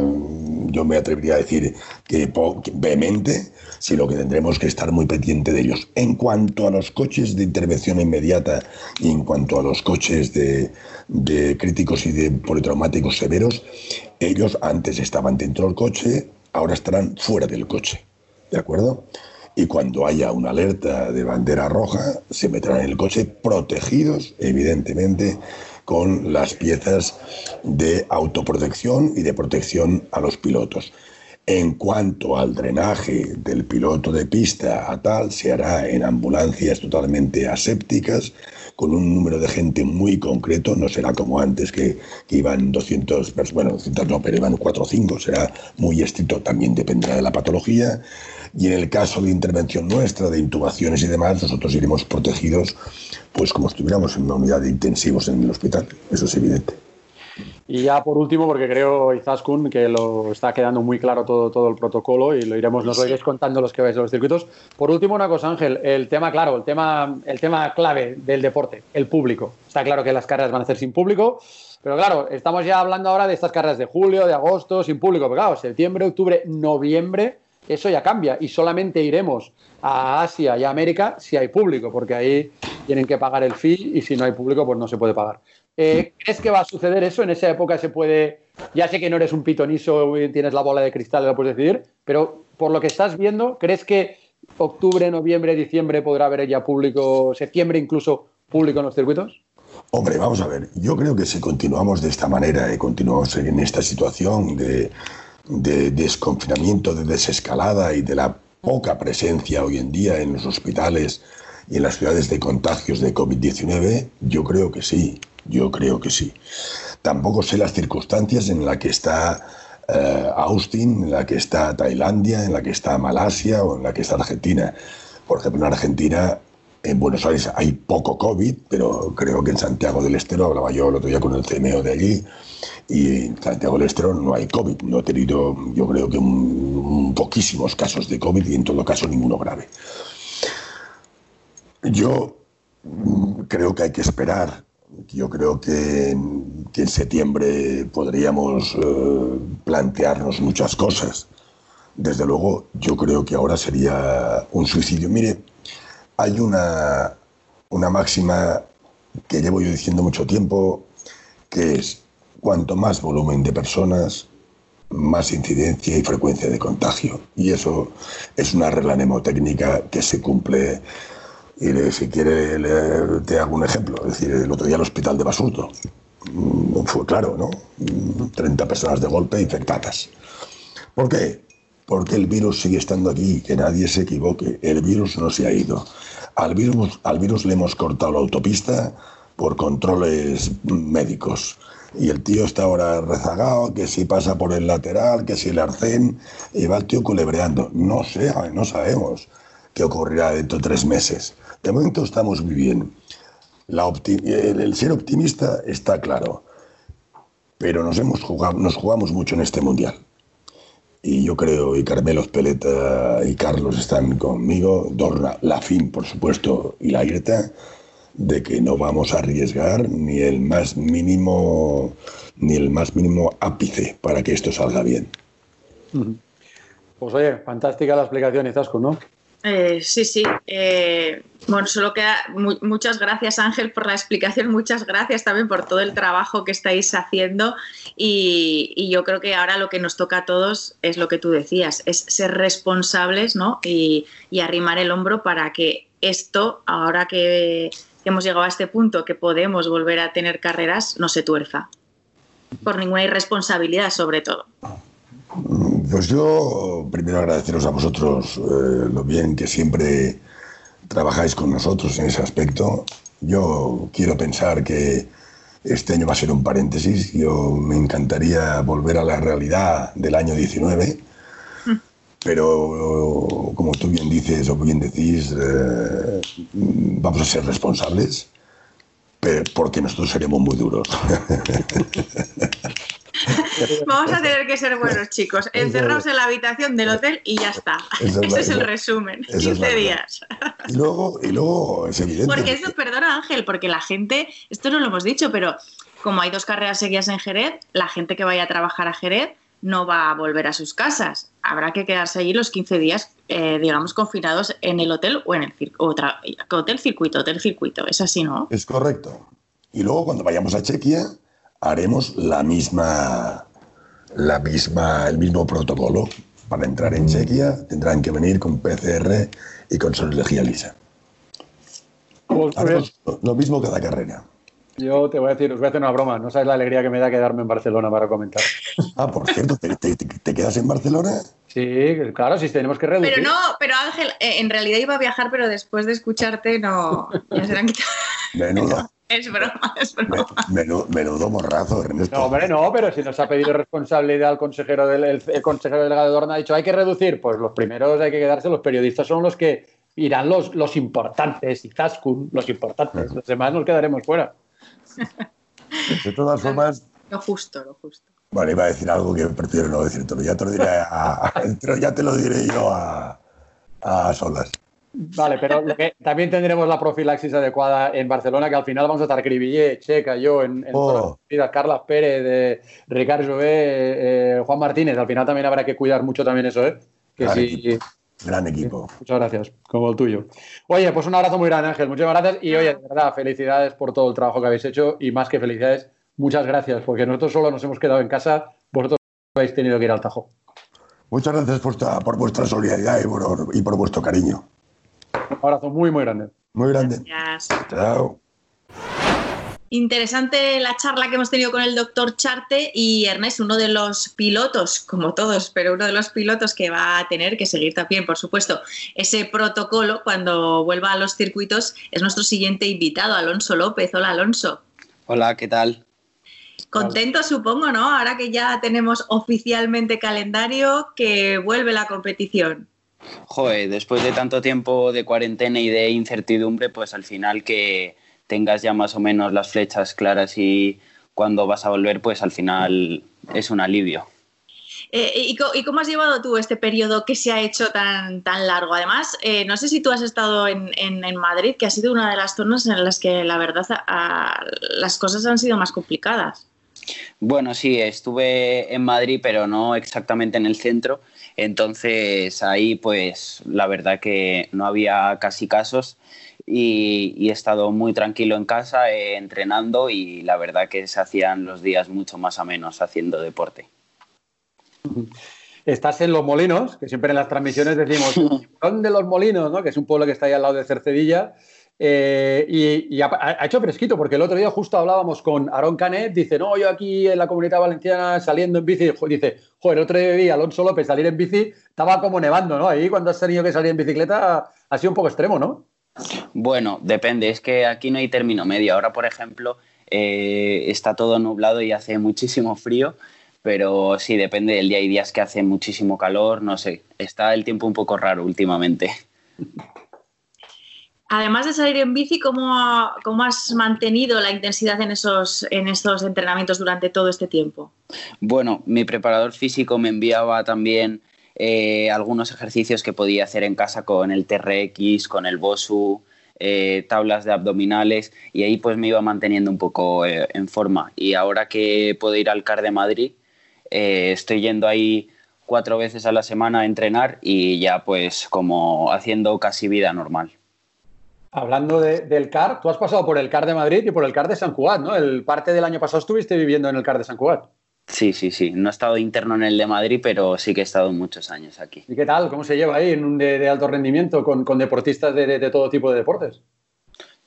yo me atrevería a decir que, vehemente, sino que tendremos que estar muy pendiente de ellos. En cuanto a los coches de intervención inmediata y en cuanto a los coches de, de críticos y de politraumáticos severos, ellos antes estaban dentro del coche, ahora estarán fuera del coche. ¿De acuerdo? y cuando haya una alerta de bandera roja, se meterán en el coche protegidos, evidentemente, con las piezas de autoprotección y de protección a los pilotos. En cuanto al drenaje del piloto de pista a tal, se hará en ambulancias totalmente asépticas, con un número de gente muy concreto, no será como antes que, iban 200 personas, bueno, 200 no, pero iban 4 o 5, será muy estricto, también dependerá de la patología. Y en el caso de intervención nuestra, de intubaciones y demás, nosotros iremos protegidos, pues como estuviéramos en una unidad de intensivos en el hospital, eso es evidente. Y ya por último, porque creo, Izaskun, que lo está quedando muy claro todo, todo el protocolo y lo iremos, nos lo iréis contando los que vais a los circuitos. Por último, una cosa, Ángel, el tema, claro, el tema, el tema clave del deporte, el público. Está claro que las carreras van a ser sin público, pero claro, estamos ya hablando ahora de estas carreras de julio, de agosto, sin público. Pero claro, septiembre, octubre, noviembre, eso ya cambia y solamente iremos a Asia y a América si hay público, porque ahí tienen que pagar el fee y si no hay público, pues no se puede pagar. Eh, ¿Crees que va a suceder eso? En esa época se puede. Ya sé que no eres un pitoniso y tienes la bola de cristal, lo puedes decidir, pero por lo que estás viendo, ¿crees que octubre, noviembre, diciembre podrá haber ya público, septiembre incluso público en los circuitos? Hombre, vamos a ver, yo creo que si continuamos de esta manera y continuamos en esta situación de, de desconfinamiento, de desescalada y de la poca presencia hoy en día en los hospitales y en las ciudades de contagios de COVID-19, yo creo que sí. Yo creo que sí. Tampoco sé las circunstancias en las que está eh, Austin, en la que está Tailandia, en la que está Malasia o en la que está Argentina. Por ejemplo, en Argentina, en Buenos Aires hay poco COVID, pero creo que en Santiago del Estero, hablaba yo el otro día con el CMO de allí, y en Santiago del Estero no hay COVID. No he tenido, yo creo que un, poquísimos casos de COVID y en todo caso ninguno grave. Yo mm, creo que hay que esperar yo creo que, en septiembre podríamos eh, plantearnos muchas cosas. Desde luego, yo creo que ahora sería un suicidio. Mire, hay una, una máxima que llevo yo diciendo mucho tiempo, que es cuanto más volumen de personas, más incidencia y frecuencia de contagio. Y eso es una regla mnemotécnica que se cumple y si quiere, te hago un ejemplo. Es decir, el otro día el hospital de Basurto. Mm, fue claro, ¿no? 30 mm, personas de golpe infectadas. ¿Por qué? Porque el virus sigue estando aquí, que nadie se equivoque. El virus no se ha ido. Al virus le hemos cortado la autopista por controles médicos. Y el tío está ahora rezagado, que si pasa por el lateral, que si el arcén, y va el tío culebreando. No sé, no sabemos qué ocurrirá dentro de tres meses. De momento estamos muy bien. el, ser optimista está claro, pero nos, hemos jugado, nos jugamos mucho en este mundial. Y yo creo, y Carmelo Peleta y Carlos están conmigo, Dorna, la fin, por supuesto, y la IRTA, de que no vamos a arriesgar ni el más mínimo ni el más mínimo ápice para que esto salga bien. Pues oye, fantástica la explicación, Izasco, ¿no? Eh, sí, sí. Eh, bueno, solo queda muchas gracias Ángel por la explicación, muchas gracias también por todo el trabajo que estáis haciendo y, yo creo que ahora lo que nos toca a todos es lo que tú decías, es ser responsables ¿no? y, arrimar el hombro para que esto, ahora que, que hemos llegado a este punto, que podemos volver a tener carreras, no se tuerza. Por ninguna irresponsabilidad sobre todo. Pues yo primero agradeceros a vosotros eh, lo bien que siempre trabajáis con nosotros en ese aspecto. Yo quiero pensar que este año va a ser un paréntesis. Yo me encantaría volver a la realidad del año 19, pero como tú bien dices o bien decís, eh, vamos a ser responsables porque nosotros seremos muy duros. <laughs> Vamos a tener que ser buenos, chicos. Encerraos en la habitación del hotel y ya está. <laughs> Ese es el resumen. 15 días. Y luego, y luego es evidente. Porque eso, perdona Ángel, porque la gente, esto no lo hemos dicho, pero como hay dos carreras seguidas en Jerez, la gente que vaya a trabajar a Jerez no va a volver a sus casas. Habrá que quedarse allí los 15 días, eh, digamos, confinados en el hotel o en el hotel circuito, hotel circuito. Es así, ¿no? Es correcto. Y luego cuando vayamos a Chequia haremos la misma, la misma, el mismo protocolo. Para entrar en Chequia tendrán que venir con PCR y con sorología lisa. Pues, haremos lo mismo cada carrera. Yo te voy a decir, os voy a hacer una broma. No sabes la alegría que me da quedarme en Barcelona para comentar. Ah, por cierto, ¿te, quedas en Barcelona? Sí, claro, si tenemos que reducir. Pero no, pero Ángel, eh, en realidad iba a viajar, pero después de escucharte no. Ya se han quitado. Menudo. <laughs> Es broma, es broma. Menudo, morrazo, Ernesto. No, hombre, no, pero si nos ha pedido responsabilidad el consejero del el, consejero delegado de Dorna, ha dicho hay que reducir, pues los primeros hay que quedarse, los periodistas son los que irán los, los importantes, y Zaskun, los importantes, los demás nos quedaremos fuera. De todas formas. Lo justo, lo justo. Vale, iba a decir algo que prefiero no decir, pero ya te lo diré, <laughs> ya te lo diré yo a, a solas. Vale, pero también tendremos la profilaxis adecuada en Barcelona, que al final vamos a estar Cribillé, Checa, yo, en, en oh. Carla Pérez, de Ricardo Jové, eh, Juan Martínez. Al final también habrá que cuidar mucho también eso, ¿eh? Que sí, Gran equipo. Muchas gracias, como el tuyo. Oye, pues un abrazo muy grande, Ángel. Muchas gracias. Y oye, de verdad, felicidades por todo el trabajo que habéis hecho y más que felicidades, muchas gracias, porque nosotros solo nos hemos quedado en casa, vosotros habéis tenido que ir al Tajo. Muchas gracias por, vuestra solidaridad y por, vuestro cariño. Un abrazo muy, muy grande. Muy grande. Gracias. Chao. Interesante la charla que hemos tenido con el doctor Charte y Ernest, uno de los pilotos, como todos, pero uno de los pilotos que va a tener que seguir también, por supuesto, ese protocolo cuando vuelva a los circuitos, es nuestro siguiente invitado, Alonso López. Hola, Alonso. Hola, ¿qué tal? Contento, supongo, ¿no? Ahora que ya tenemos oficialmente calendario, que vuelve la competición. Joder, después de tanto tiempo de cuarentena y de incertidumbre, pues al final que tengas ya más o menos las flechas claras y cuando vas a volver, pues al final es un alivio. Eh, ¿y, cómo has llevado tú este periodo que se ha hecho tan, tan largo? Además, eh, no sé si tú has estado en, Madrid, que ha sido una de las zonas en las que la verdad las cosas han sido más complicadas. Bueno, sí, estuve en Madrid, pero no exactamente en el centro. Entonces ahí, pues la verdad que no había casi casos y, he estado muy tranquilo en casa eh, entrenando y la verdad que se hacían los días mucho más amenos haciendo deporte. Estás en Los Molinos, que siempre en las transmisiones decimos, ¿dónde Los Molinos? ¿no? Que es un pueblo que está ahí al lado de Cercedilla. Eh, y, ha, hecho fresquito, porque el otro día justo hablábamos con Aaron Canet, dice, no, yo aquí en la comunidad valenciana saliendo en bici, dice, joder, el otro día vi a Alonso López salir en bici, estaba como nevando, ¿no? Ahí cuando has tenido que salir en bicicleta ha sido un poco extremo, ¿no? Bueno, depende, es que aquí no hay término medio. Ahora, por ejemplo, eh, está todo nublado y hace muchísimo frío, pero sí, depende del día. Hay días que hace muchísimo calor, no sé, está el tiempo un poco raro últimamente. Además de salir en bici, ¿cómo, has mantenido la intensidad en esos, en estos entrenamientos durante todo este tiempo? Bueno, mi preparador físico me enviaba también eh, algunos ejercicios que podía hacer en casa con el TRX, con el BOSU, eh, tablas de abdominales y ahí pues me iba manteniendo un poco eh, en forma. Y ahora que puedo ir al CAR de Madrid, estoy yendo ahí cuatro veces a la semana a entrenar y ya pues como haciendo casi vida normal. Hablando del CAR, tú has pasado por el CAR de Madrid y por el CAR de San Cugat, ¿no? El parte del año pasado estuviste viviendo en el CAR de San Cugat. Sí, sí, sí. No he estado interno en el de Madrid, pero sí que he estado muchos años aquí. ¿Y qué tal? ¿Cómo se lleva ahí en un de, alto rendimiento con, deportistas de, todo tipo de deportes?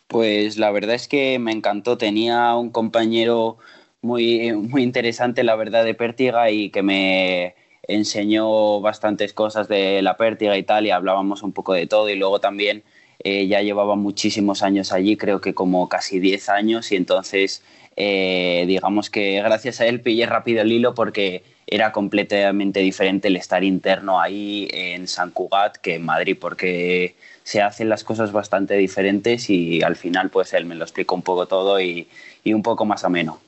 Pues la verdad es que me encantó. Tenía un compañero muy, muy interesante, la verdad, de pértiga y que me enseñó bastantes cosas de la pértiga y tal, y hablábamos un poco de todo. Y luego también eh, ya llevaba muchísimos años allí, creo que como casi 10 años, y entonces eh, digamos que gracias a él pillé rápido el hilo porque era completamente diferente el estar interno ahí en San Cugat que en Madrid, porque se hacen las cosas bastante diferentes y al final pues él me lo explica un poco todo y, un poco más ameno.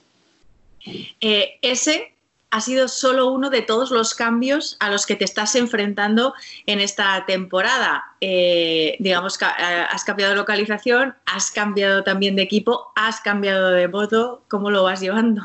Eh, ese ha sido solo uno de todos los cambios a los que te estás enfrentando en esta temporada. Eh, digamos eh, has cambiado de localización, has cambiado también de equipo, has cambiado de moto. ¿Cómo lo vas llevando?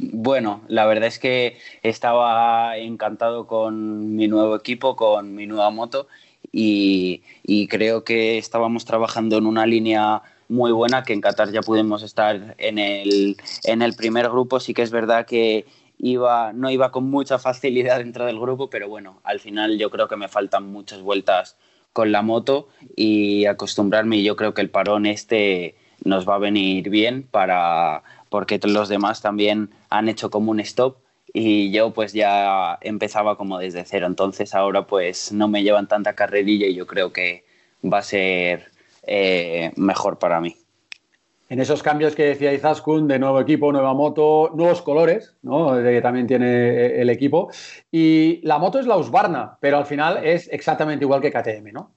Bueno, la verdad es que estaba encantado con mi nuevo equipo, con mi nueva moto y, creo que estábamos trabajando en una línea muy buena, que en Qatar ya pudimos estar en el, en el primer grupo. Sí que es verdad que iba, no iba con mucha facilidad dentro del grupo, pero bueno, al final yo creo que me faltan muchas vueltas con la moto y acostumbrarme y yo creo que el parón este nos va a venir bien para porque los demás también han hecho como un stop y yo pues ya empezaba como desde cero. Entonces ahora pues no me llevan tanta carrerilla y yo creo que va a ser eh, mejor para mí en esos cambios que decía Izaskun de nuevo equipo, nueva moto, nuevos colores, ¿no? que también tiene eh, el equipo. Y la moto es la Husqvarna, pero al final es exactamente igual que KTM, ¿no?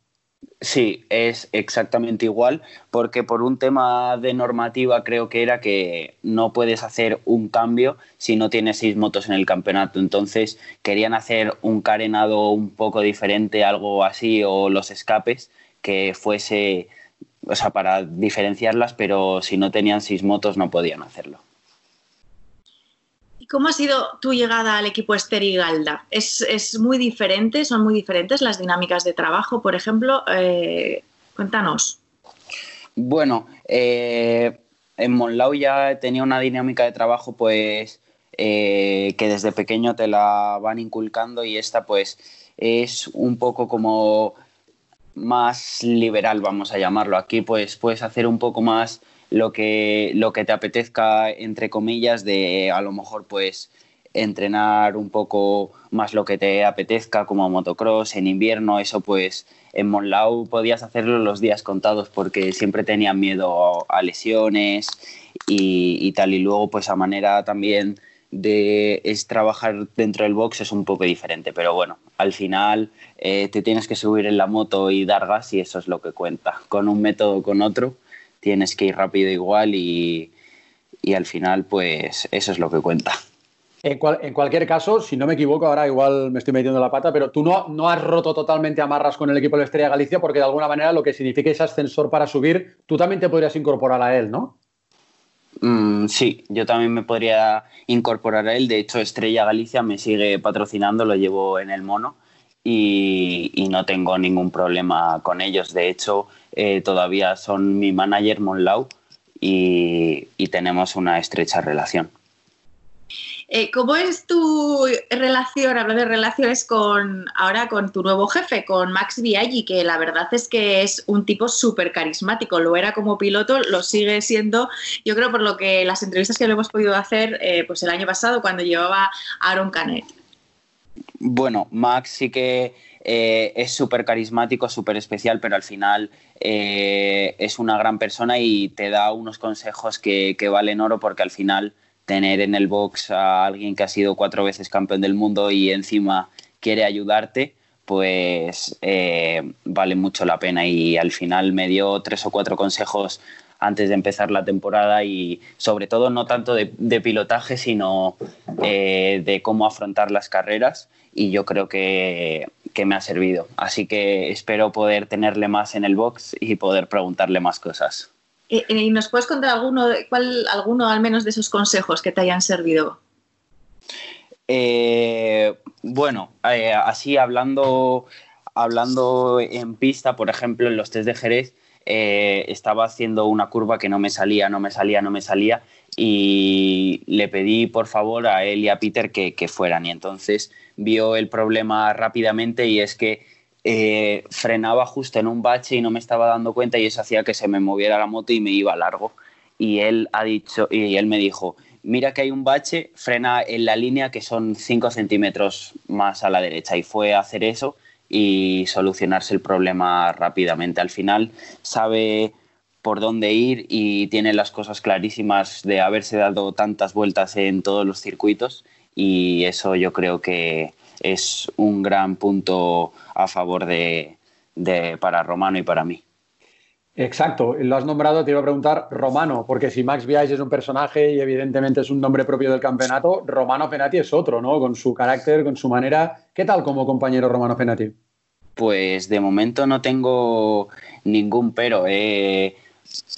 Sí, es exactamente igual, porque por un tema de normativa creo que era que no puedes hacer un cambio si no tienes seis motos en el campeonato. Entonces querían hacer un carenado un poco diferente, algo así, o los escapes, que fuese o sea, para diferenciarlas, pero si no tenían seis motos no podían hacerlo. ¿Y cómo ha sido tu llegada al equipo Ester y Galda? ¿Es, muy diferente? ¿Son muy diferentes las dinámicas de trabajo, por ejemplo? Eh, cuéntanos. Bueno, eh, en Monlau ya tenía una dinámica de trabajo pues eh, que desde pequeño te la van inculcando y esta pues es un poco como más liberal, vamos a llamarlo. Aquí pues puedes hacer un poco más lo que, lo que te apetezca, entre comillas, de a lo mejor pues entrenar un poco más lo que te apetezca como motocross en invierno, eso pues en Monlau podías hacerlo los días contados porque siempre tenía miedo a lesiones y, y tal y luego pues a manera también es trabajar dentro del box es un poco diferente, pero bueno, al final eh, te tienes que subir en la moto y dar gas y eso es lo que cuenta. Con un método o con otro tienes que ir rápido igual y, al final pues eso es lo que cuenta. En, cualquier caso, si no me equivoco, ahora igual me estoy metiendo la pata, pero tú no, no has roto totalmente amarras con el equipo de la Estrella Galicia porque de alguna manera lo que significa ese ascensor para subir, tú también te podrías incorporar a él, ¿no? Mm, sí, yo también me podría incorporar a él. De hecho, Estrella Galicia me sigue patrocinando, lo llevo en el mono y, no tengo ningún problema con ellos. De hecho, eh, todavía son mi manager Monlau y tenemos una estrecha relación. Eh, ¿Cómo es tu relación, hablando de relaciones con ahora con tu nuevo jefe, con Max Viaggi, que la verdad es que es un tipo súper carismático, lo era como piloto, lo sigue siendo, yo creo por lo que las entrevistas que lo hemos podido hacer eh, pues el año pasado cuando llevaba Aaron Canet. Bueno, Max sí que eh, es súper carismático, súper especial, pero al final es una gran persona y te da unos consejos que valen oro porque al final tener en el box a alguien que ha sido cuatro veces campeón del mundo y encima quiere ayudarte, pues eh, vale mucho la pena. Y al final me dio tres o cuatro consejos antes de empezar la temporada y sobre todo no tanto de, pilotaje, sino eh, de cómo afrontar las carreras y yo creo que, que, me ha servido. Así que espero poder tenerle más en el box y poder preguntarle más cosas. Eh, eh, ¿Y nos puedes contar alguno, cuál, alguno al menos de esos consejos que te hayan servido? Eh, bueno, así hablando, hablando en pista, por ejemplo, en los test de Jerez, estaba haciendo una curva que no me salía, no me salía, no me salía y le pedí por favor a él y a Peter que, que fueran y entonces vio el problema rápidamente y es que eh, frenaba justo en un bache y no me estaba dando cuenta y eso hacía que se me moviera la moto y me iba largo. Y él ha dicho, y él me dijo, mira que hay un bache, frena en la línea que son 5 centímetros más a la derecha. Y fue a hacer eso y solucionarse el problema rápidamente. Al final sabe por dónde ir y tiene las cosas clarísimas de haberse dado tantas vueltas en todos los circuitos y eso yo creo que es un gran punto a favor de, para Romano y para mí. Exacto, lo has nombrado, te iba a preguntar Romano, porque si Max Biaggi es un personaje y evidentemente es un nombre propio del campeonato, Romano Penati es otro, ¿no? Con su carácter, con su manera. ¿Qué tal como compañero Romano Penati? Pues de momento no tengo ningún pero. Eh,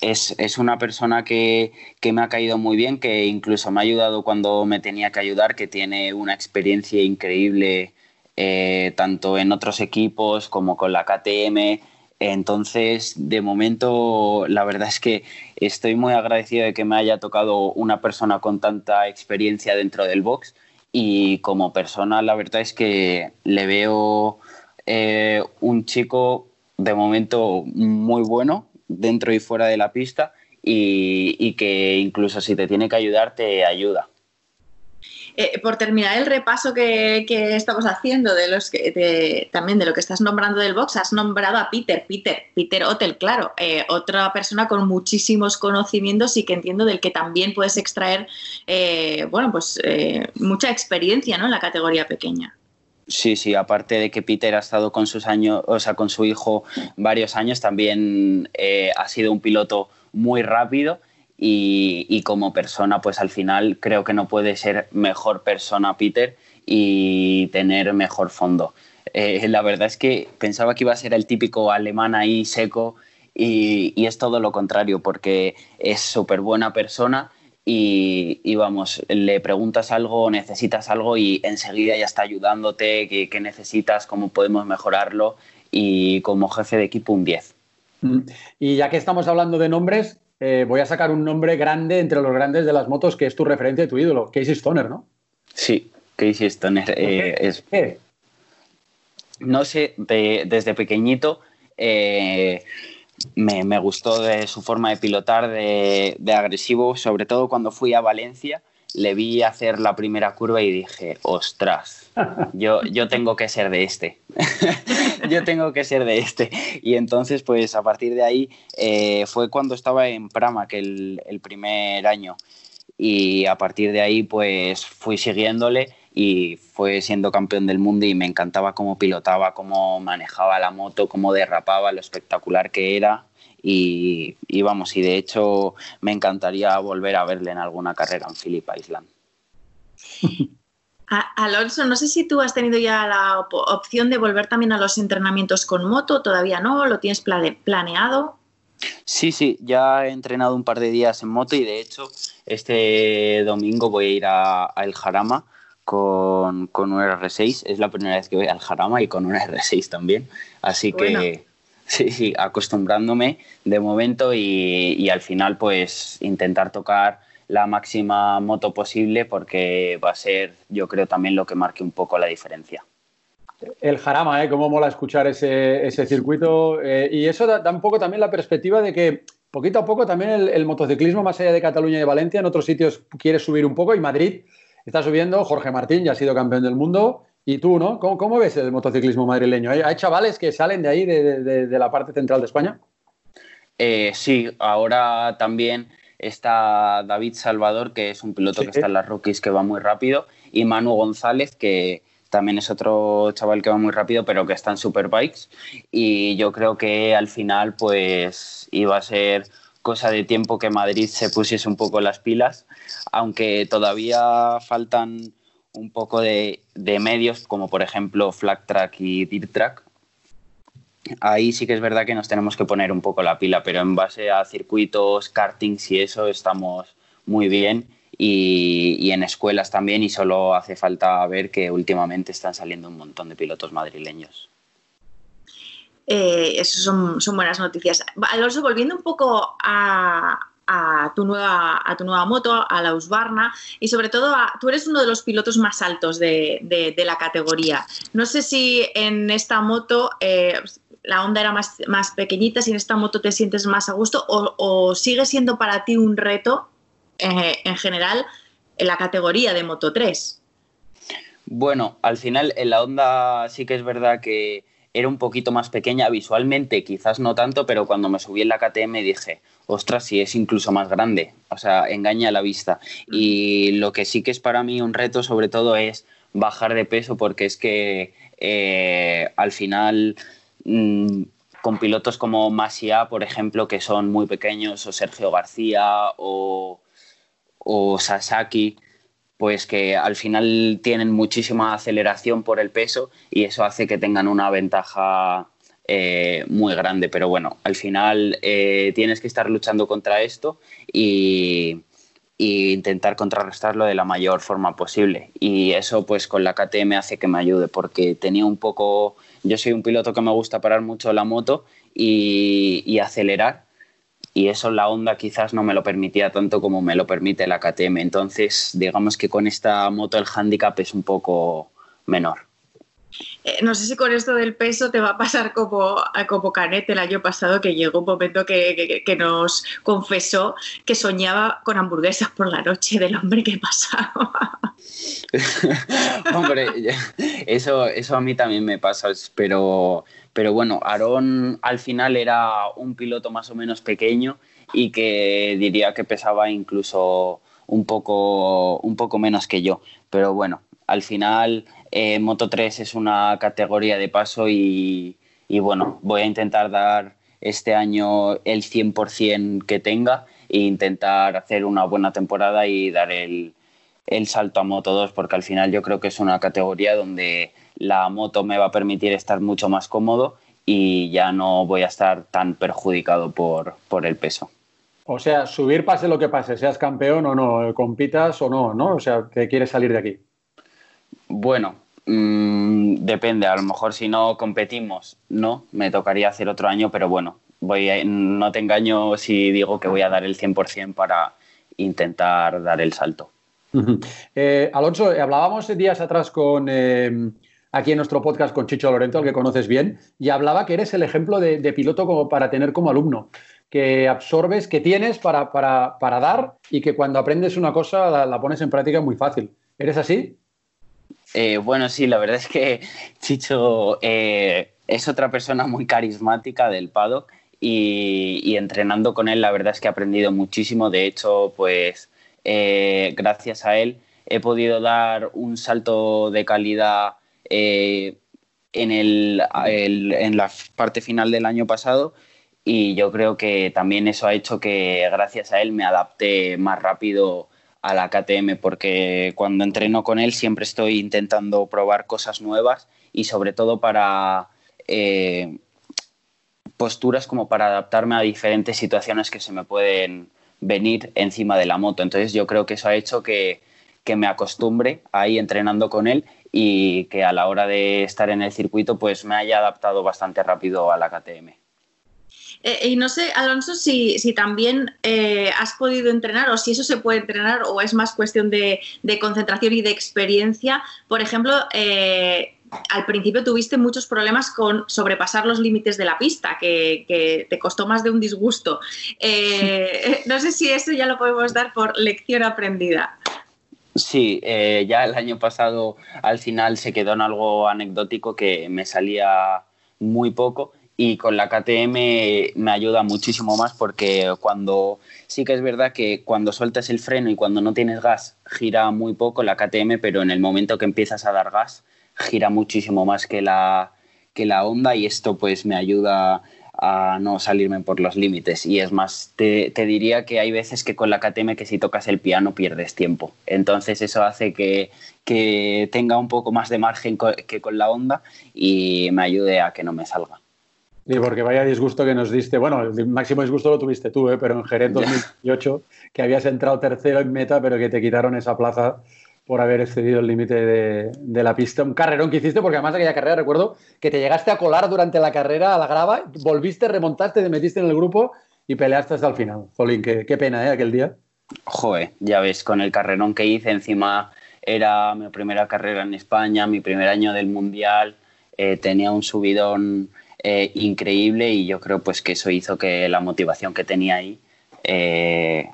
es, una persona que, me ha caído muy bien, que incluso me ha ayudado cuando me tenía que ayudar, que tiene una experiencia increíble eh, tanto en otros equipos como con la KTM. Entonces, de momento, la verdad es que estoy muy agradecido de que me haya tocado una persona con tanta experiencia dentro del box y como persona, la verdad es que le veo eh, un chico de momento muy bueno, dentro y fuera de la pista y, que incluso si te tiene que ayudar, te ayuda. Eh, por terminar el repaso que, estamos haciendo de los que también de lo que estás nombrando del box, has nombrado a Peter, Peter, Peter Hotel, claro, eh, otra persona con muchísimos conocimientos y que entiendo del que también puedes extraer, eh, bueno, pues mucha experiencia, ¿no? En la categoría pequeña. Sí, sí, aparte de que Peter ha estado con sus años, o sea, con su hijo varios años, también eh, ha sido un piloto muy rápido y, como persona, pues al final creo que no puede ser mejor persona Peter y tener mejor fondo. Eh, la verdad es que pensaba que iba a ser el típico alemán ahí seco y, y es todo lo contrario, porque es súper buena persona y, vamos, le preguntas algo, necesitas algo y enseguida ya está ayudándote, qué, necesitas, cómo podemos mejorarlo y como jefe de equipo un 10. Mm. Y ya que estamos hablando de nombres, eh, voy a sacar un nombre grande entre los grandes de las motos que es tu referente, tu ídolo, Casey Stoner, ¿no? Sí, Casey Stoner eh, es... No sé, desde pequeñito... Eh, me, gustó de su forma de pilotar, de, agresivo, sobre todo cuando fui a Valencia, le vi hacer la primera curva y dije, ostras, <laughs> yo, yo tengo que ser de este, <laughs> yo tengo que ser de este. Y entonces, pues a partir de ahí, eh, fue cuando estaba en Prama, que el primer año, y a partir de ahí, pues fui siguiéndole y fue siendo campeón del mundo y me encantaba cómo pilotaba, cómo manejaba la moto, cómo derrapaba, lo espectacular que era. Y, vamos, y de hecho me encantaría volver a verle en alguna carrera en Phillip Island. Alonso, no sé si tú has tenido ya la opción de volver también a los entrenamientos con moto, todavía no, lo tienes planeado. Sí, sí, ya he entrenado un par de días en moto y de hecho este domingo voy a ir a El Jarama con, con, un R6. Es la primera vez que voy al Jarama y con un R6 también. Así que sí, sí, acostumbrándome de momento y, y, al final pues intentar tocar la máxima moto posible porque va a ser yo creo también lo que marque un poco la diferencia. El Jarama, ¿eh? Cómo mola escuchar ese, ese circuito. Eh, y eso da, un poco también la perspectiva de que poquito a poco también el, el, motociclismo más allá de Cataluña y Valencia, en otros sitios quiere subir un poco y Madrid está subiendo, Jorge Martín ya ha sido campeón del mundo. ¿Y tú, no? ¿Cómo, ves el motociclismo madrileño? ¿Hay, chavales que salen de ahí, de, la parte central de España? Eh, sí, ahora también está David Salvador, que es un piloto que está en las rookies que va muy rápido, y Manu González, que también es otro chaval que va muy rápido, pero que está en Superbikes. Y yo creo que al final, pues iba a ser cosa de tiempo que Madrid se pusiese un poco las pilas, aunque todavía faltan un poco de, medios, como por ejemplo Flag Track y Dirt Track. Ahí sí que es verdad que nos tenemos que poner un poco la pila, pero en base a circuitos, kartings y eso estamos muy bien. Y, en escuelas también y solo hace falta ver que últimamente están saliendo un montón de pilotos madrileños. Eh, eso son, buenas noticias. Alonso, volviendo un poco a, tu nueva, a tu nueva moto, a la Husqvarna, y sobre todo, tú eres uno de los pilotos más altos de, la categoría. No sé si en esta moto eh, la onda era más, más, pequeñita, si en esta moto te sientes más a gusto, o, sigue siendo para ti un reto eh, en general en la categoría de Moto 3. Bueno, al final en la onda sí que es verdad que era un poquito más pequeña visualmente, quizás no tanto, pero cuando me subí en la KTM dije, ostras, si es incluso más grande, o sea, engaña a la vista. Y lo que sí que es para mí un reto sobre todo es bajar de peso porque es que eh, al final mm, con pilotos como Masia, por ejemplo, que son muy pequeños, o Sergio García o, o Sasaki, pues que al final tienen muchísima aceleración por el peso y eso hace que tengan una ventaja eh, muy grande. Pero bueno, al final eh, tienes que estar luchando contra esto y, intentar contrarrestarlo de la mayor forma posible. Y eso pues con la KTM hace que me ayude porque tenía un poco, yo soy un piloto que me gusta parar mucho la moto y acelerar y eso la Honda quizás no me lo permitía tanto como me lo permite la KTM. Entonces, digamos que con esta moto el handicap es un poco menor. Eh, no sé si con esto del peso te va a pasar como, como Canet el año pasado, que llegó un momento que, nos confesó que soñaba con hamburguesas por la noche del hombre que pasaba. <laughs> hombre, eso, eso a mí también me pasa, pero pero bueno, Aarón al final era un piloto más o menos pequeño y que diría que pesaba incluso un poco, un poco menos que yo. Pero bueno, al final eh, Moto 3 es una categoría de paso y, bueno, voy a intentar dar este año el 100% que tenga e intentar hacer una buena temporada y dar el, salto a Moto 2 porque al final yo creo que es una categoría donde la moto me va a permitir estar mucho más cómodo y ya no voy a estar tan perjudicado por, el peso. O sea, subir pase lo que pase, seas campeón o no, compitas o no, ¿no? O sea, que quieres salir de aquí. Bueno, mm, depende. A lo mejor si no competimos, no, me tocaría hacer otro año, pero bueno, no te engaño si digo que voy a dar el 100% para intentar dar el salto. Eh, Alonso, hablábamos días atrás con, eh, aquí en nuestro podcast con Chicho Lorenzo, al que conoces bien, y hablaba que eres el ejemplo de, piloto para tener como alumno, que absorbes, que tienes para, dar y que cuando aprendes una cosa la, pones en práctica muy fácil. ¿Eres así? Eh, bueno, sí, la verdad es que Chicho eh, es otra persona muy carismática del paddock y, entrenando con él la verdad es que he aprendido muchísimo. De hecho, pues eh, gracias a él he podido dar un salto de calidad en, el, en la parte final del año pasado y yo creo que también eso ha hecho que gracias a él me adapte más rápido a la KTM porque cuando entreno con él siempre estoy intentando probar cosas nuevas y sobre todo para eh, posturas como para adaptarme a diferentes situaciones que se me pueden venir encima de la moto. Entonces yo creo que eso ha hecho que, que me acostumbre ahí entrenando con él y que a la hora de estar en el circuito pues me haya adaptado bastante rápido a la KTM. Eh, y no sé, Alonso, si, si también eh, has podido entrenar o si eso se puede entrenar o es más cuestión de, concentración y de experiencia. Por ejemplo, eh, al principio tuviste muchos problemas con sobrepasar los límites de la pista, que, te costó más de un disgusto. <laughs> no sé si eso ya lo podemos dar por lección aprendida. Sí, ya el año pasado al final se quedó en algo anecdótico que me salía muy poco y con la KTM me ayuda muchísimo más porque cuando sí que es verdad que cuando sueltas el freno y cuando no tienes gas gira muy poco la KTM, pero en el momento que empiezas a dar gas gira muchísimo más que la que la Honda y esto pues me ayuda a no salirme por los límites. Y es más, te, diría que hay veces que con la KTM que si tocas el piano pierdes tiempo. Entonces eso hace que, tenga un poco más de margen que con la onda y me ayude a que no me salga. Y porque vaya disgusto que nos diste. Bueno, el máximo disgusto lo tuviste tú, ¿eh? pero en Jerez 2018, que habías entrado tercero en meta, pero que te quitaron esa plaza por haber excedido el límite de, la pista. Un carrerón que hiciste, porque además de aquella carrera recuerdo que te llegaste a colar durante la carrera a la grava, volviste, remontaste, te metiste en el grupo y peleaste hasta el final. Jolín, qué, pena, ¿eh? Aquel día. Joder, ya ves, con el carrerón que hice, encima era mi primera carrera en España, mi primer año del Mundial, eh, tenía un subidón eh, increíble y yo creo pues que eso hizo que la motivación que tenía ahí eh,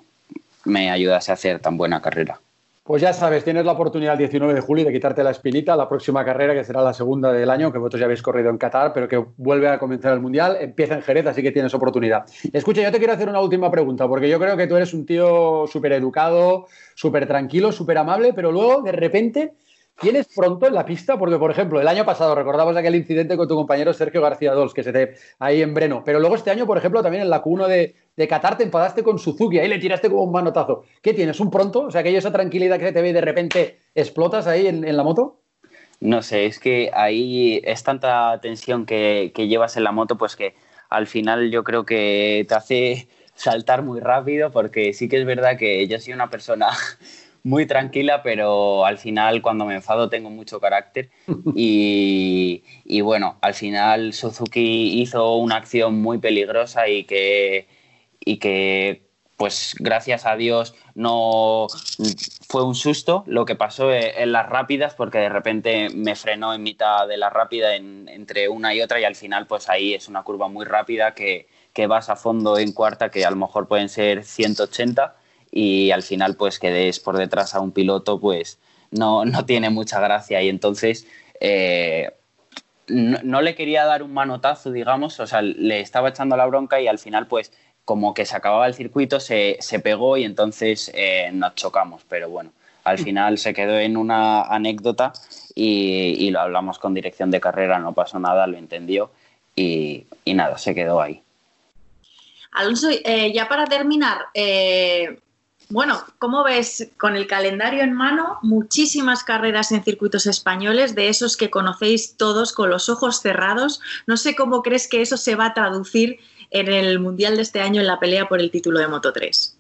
me ayudase a hacer tan buena carrera. Pues ya sabes, tienes la oportunidad el 19 de julio de quitarte la espinita. La próxima carrera, que será la segunda del año, que vosotros ya habéis corrido en Qatar, pero que vuelve a comenzar el Mundial, empieza en Jerez, así que tienes oportunidad. Escucha, yo te quiero hacer una última pregunta, porque yo creo que tú eres un tío súper educado, súper tranquilo, súper amable, pero luego, de repente, tienes pronto en la pista, porque, por ejemplo, el año pasado recordamos aquel incidente con tu compañero Sergio García Dols, que se te ahí en Breno, pero luego este año, por ejemplo, también en la Q1 de, de Qatar te enfadaste con Suzuki, ahí le tiraste como un manotazo. ¿Qué tienes? ¿Un pronto? O sea, que esa tranquilidad que te ve y de repente explotas ahí en, la moto. No sé, es que ahí es tanta tensión que, llevas en la moto, pues que al final yo creo que te hace saltar muy rápido, porque sí que es verdad que yo soy una persona muy tranquila, pero al final cuando me enfado tengo mucho carácter. <laughs> Y, y, bueno, al final Suzuki hizo una acción muy peligrosa y que y que pues gracias a Dios no fue un susto lo que pasó en las rápidas porque de repente me frenó en mitad de la rápida entre una y otra y al final pues ahí es una curva muy rápida que, que vas a fondo en cuarta que a lo mejor pueden ser 180 y al final pues que des por detrás a un piloto pues no, <laughs> no tiene mucha gracia y entonces eh, no, no, le quería dar un manotazo digamos, o sea le estaba echando la bronca y al final pues como que se acababa el circuito, se, pegó y entonces eh, nos chocamos. Pero bueno, al mm. final se quedó en una anécdota y, lo hablamos con dirección de carrera, no pasó nada, lo entendió y, nada, se quedó ahí. Alonso, eh, ya para terminar, eh, bueno, ¿cómo ves con el calendario en mano? Muchísimas carreras en circuitos españoles, de esos que conocéis todos con los ojos cerrados. No sé cómo crees que eso se va a traducir en el Mundial de este año en la pelea por el título de Moto 3?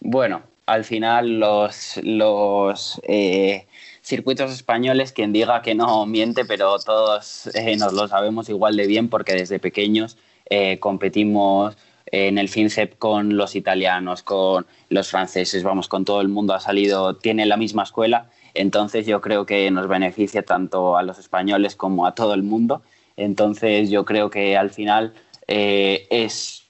Bueno, al final los, los eh, circuitos españoles, quien diga que no miente, pero todos eh, nos lo sabemos igual de bien porque desde pequeños eh, competimos en el FinCEP con los italianos, con los franceses, vamos, con todo el mundo ha salido, tiene la misma escuela, entonces yo creo que nos beneficia tanto a los españoles como a todo el mundo. Entonces yo creo que al final eh, es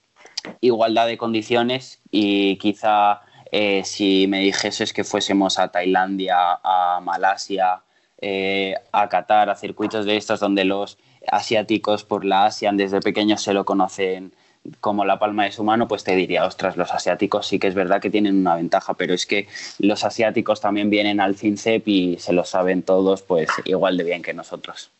igualdad de condiciones y quizá eh, si me dijeses que fuésemos a Tailandia, a Malasia, eh, a Qatar, a circuitos de estos donde los asiáticos por la ASEAN desde pequeños se lo conocen como la palma de su mano, pues te diría, ostras, los asiáticos sí que es verdad que tienen una ventaja, pero es que los asiáticos también vienen al FinCEP y se lo saben todos pues igual de bien que nosotros.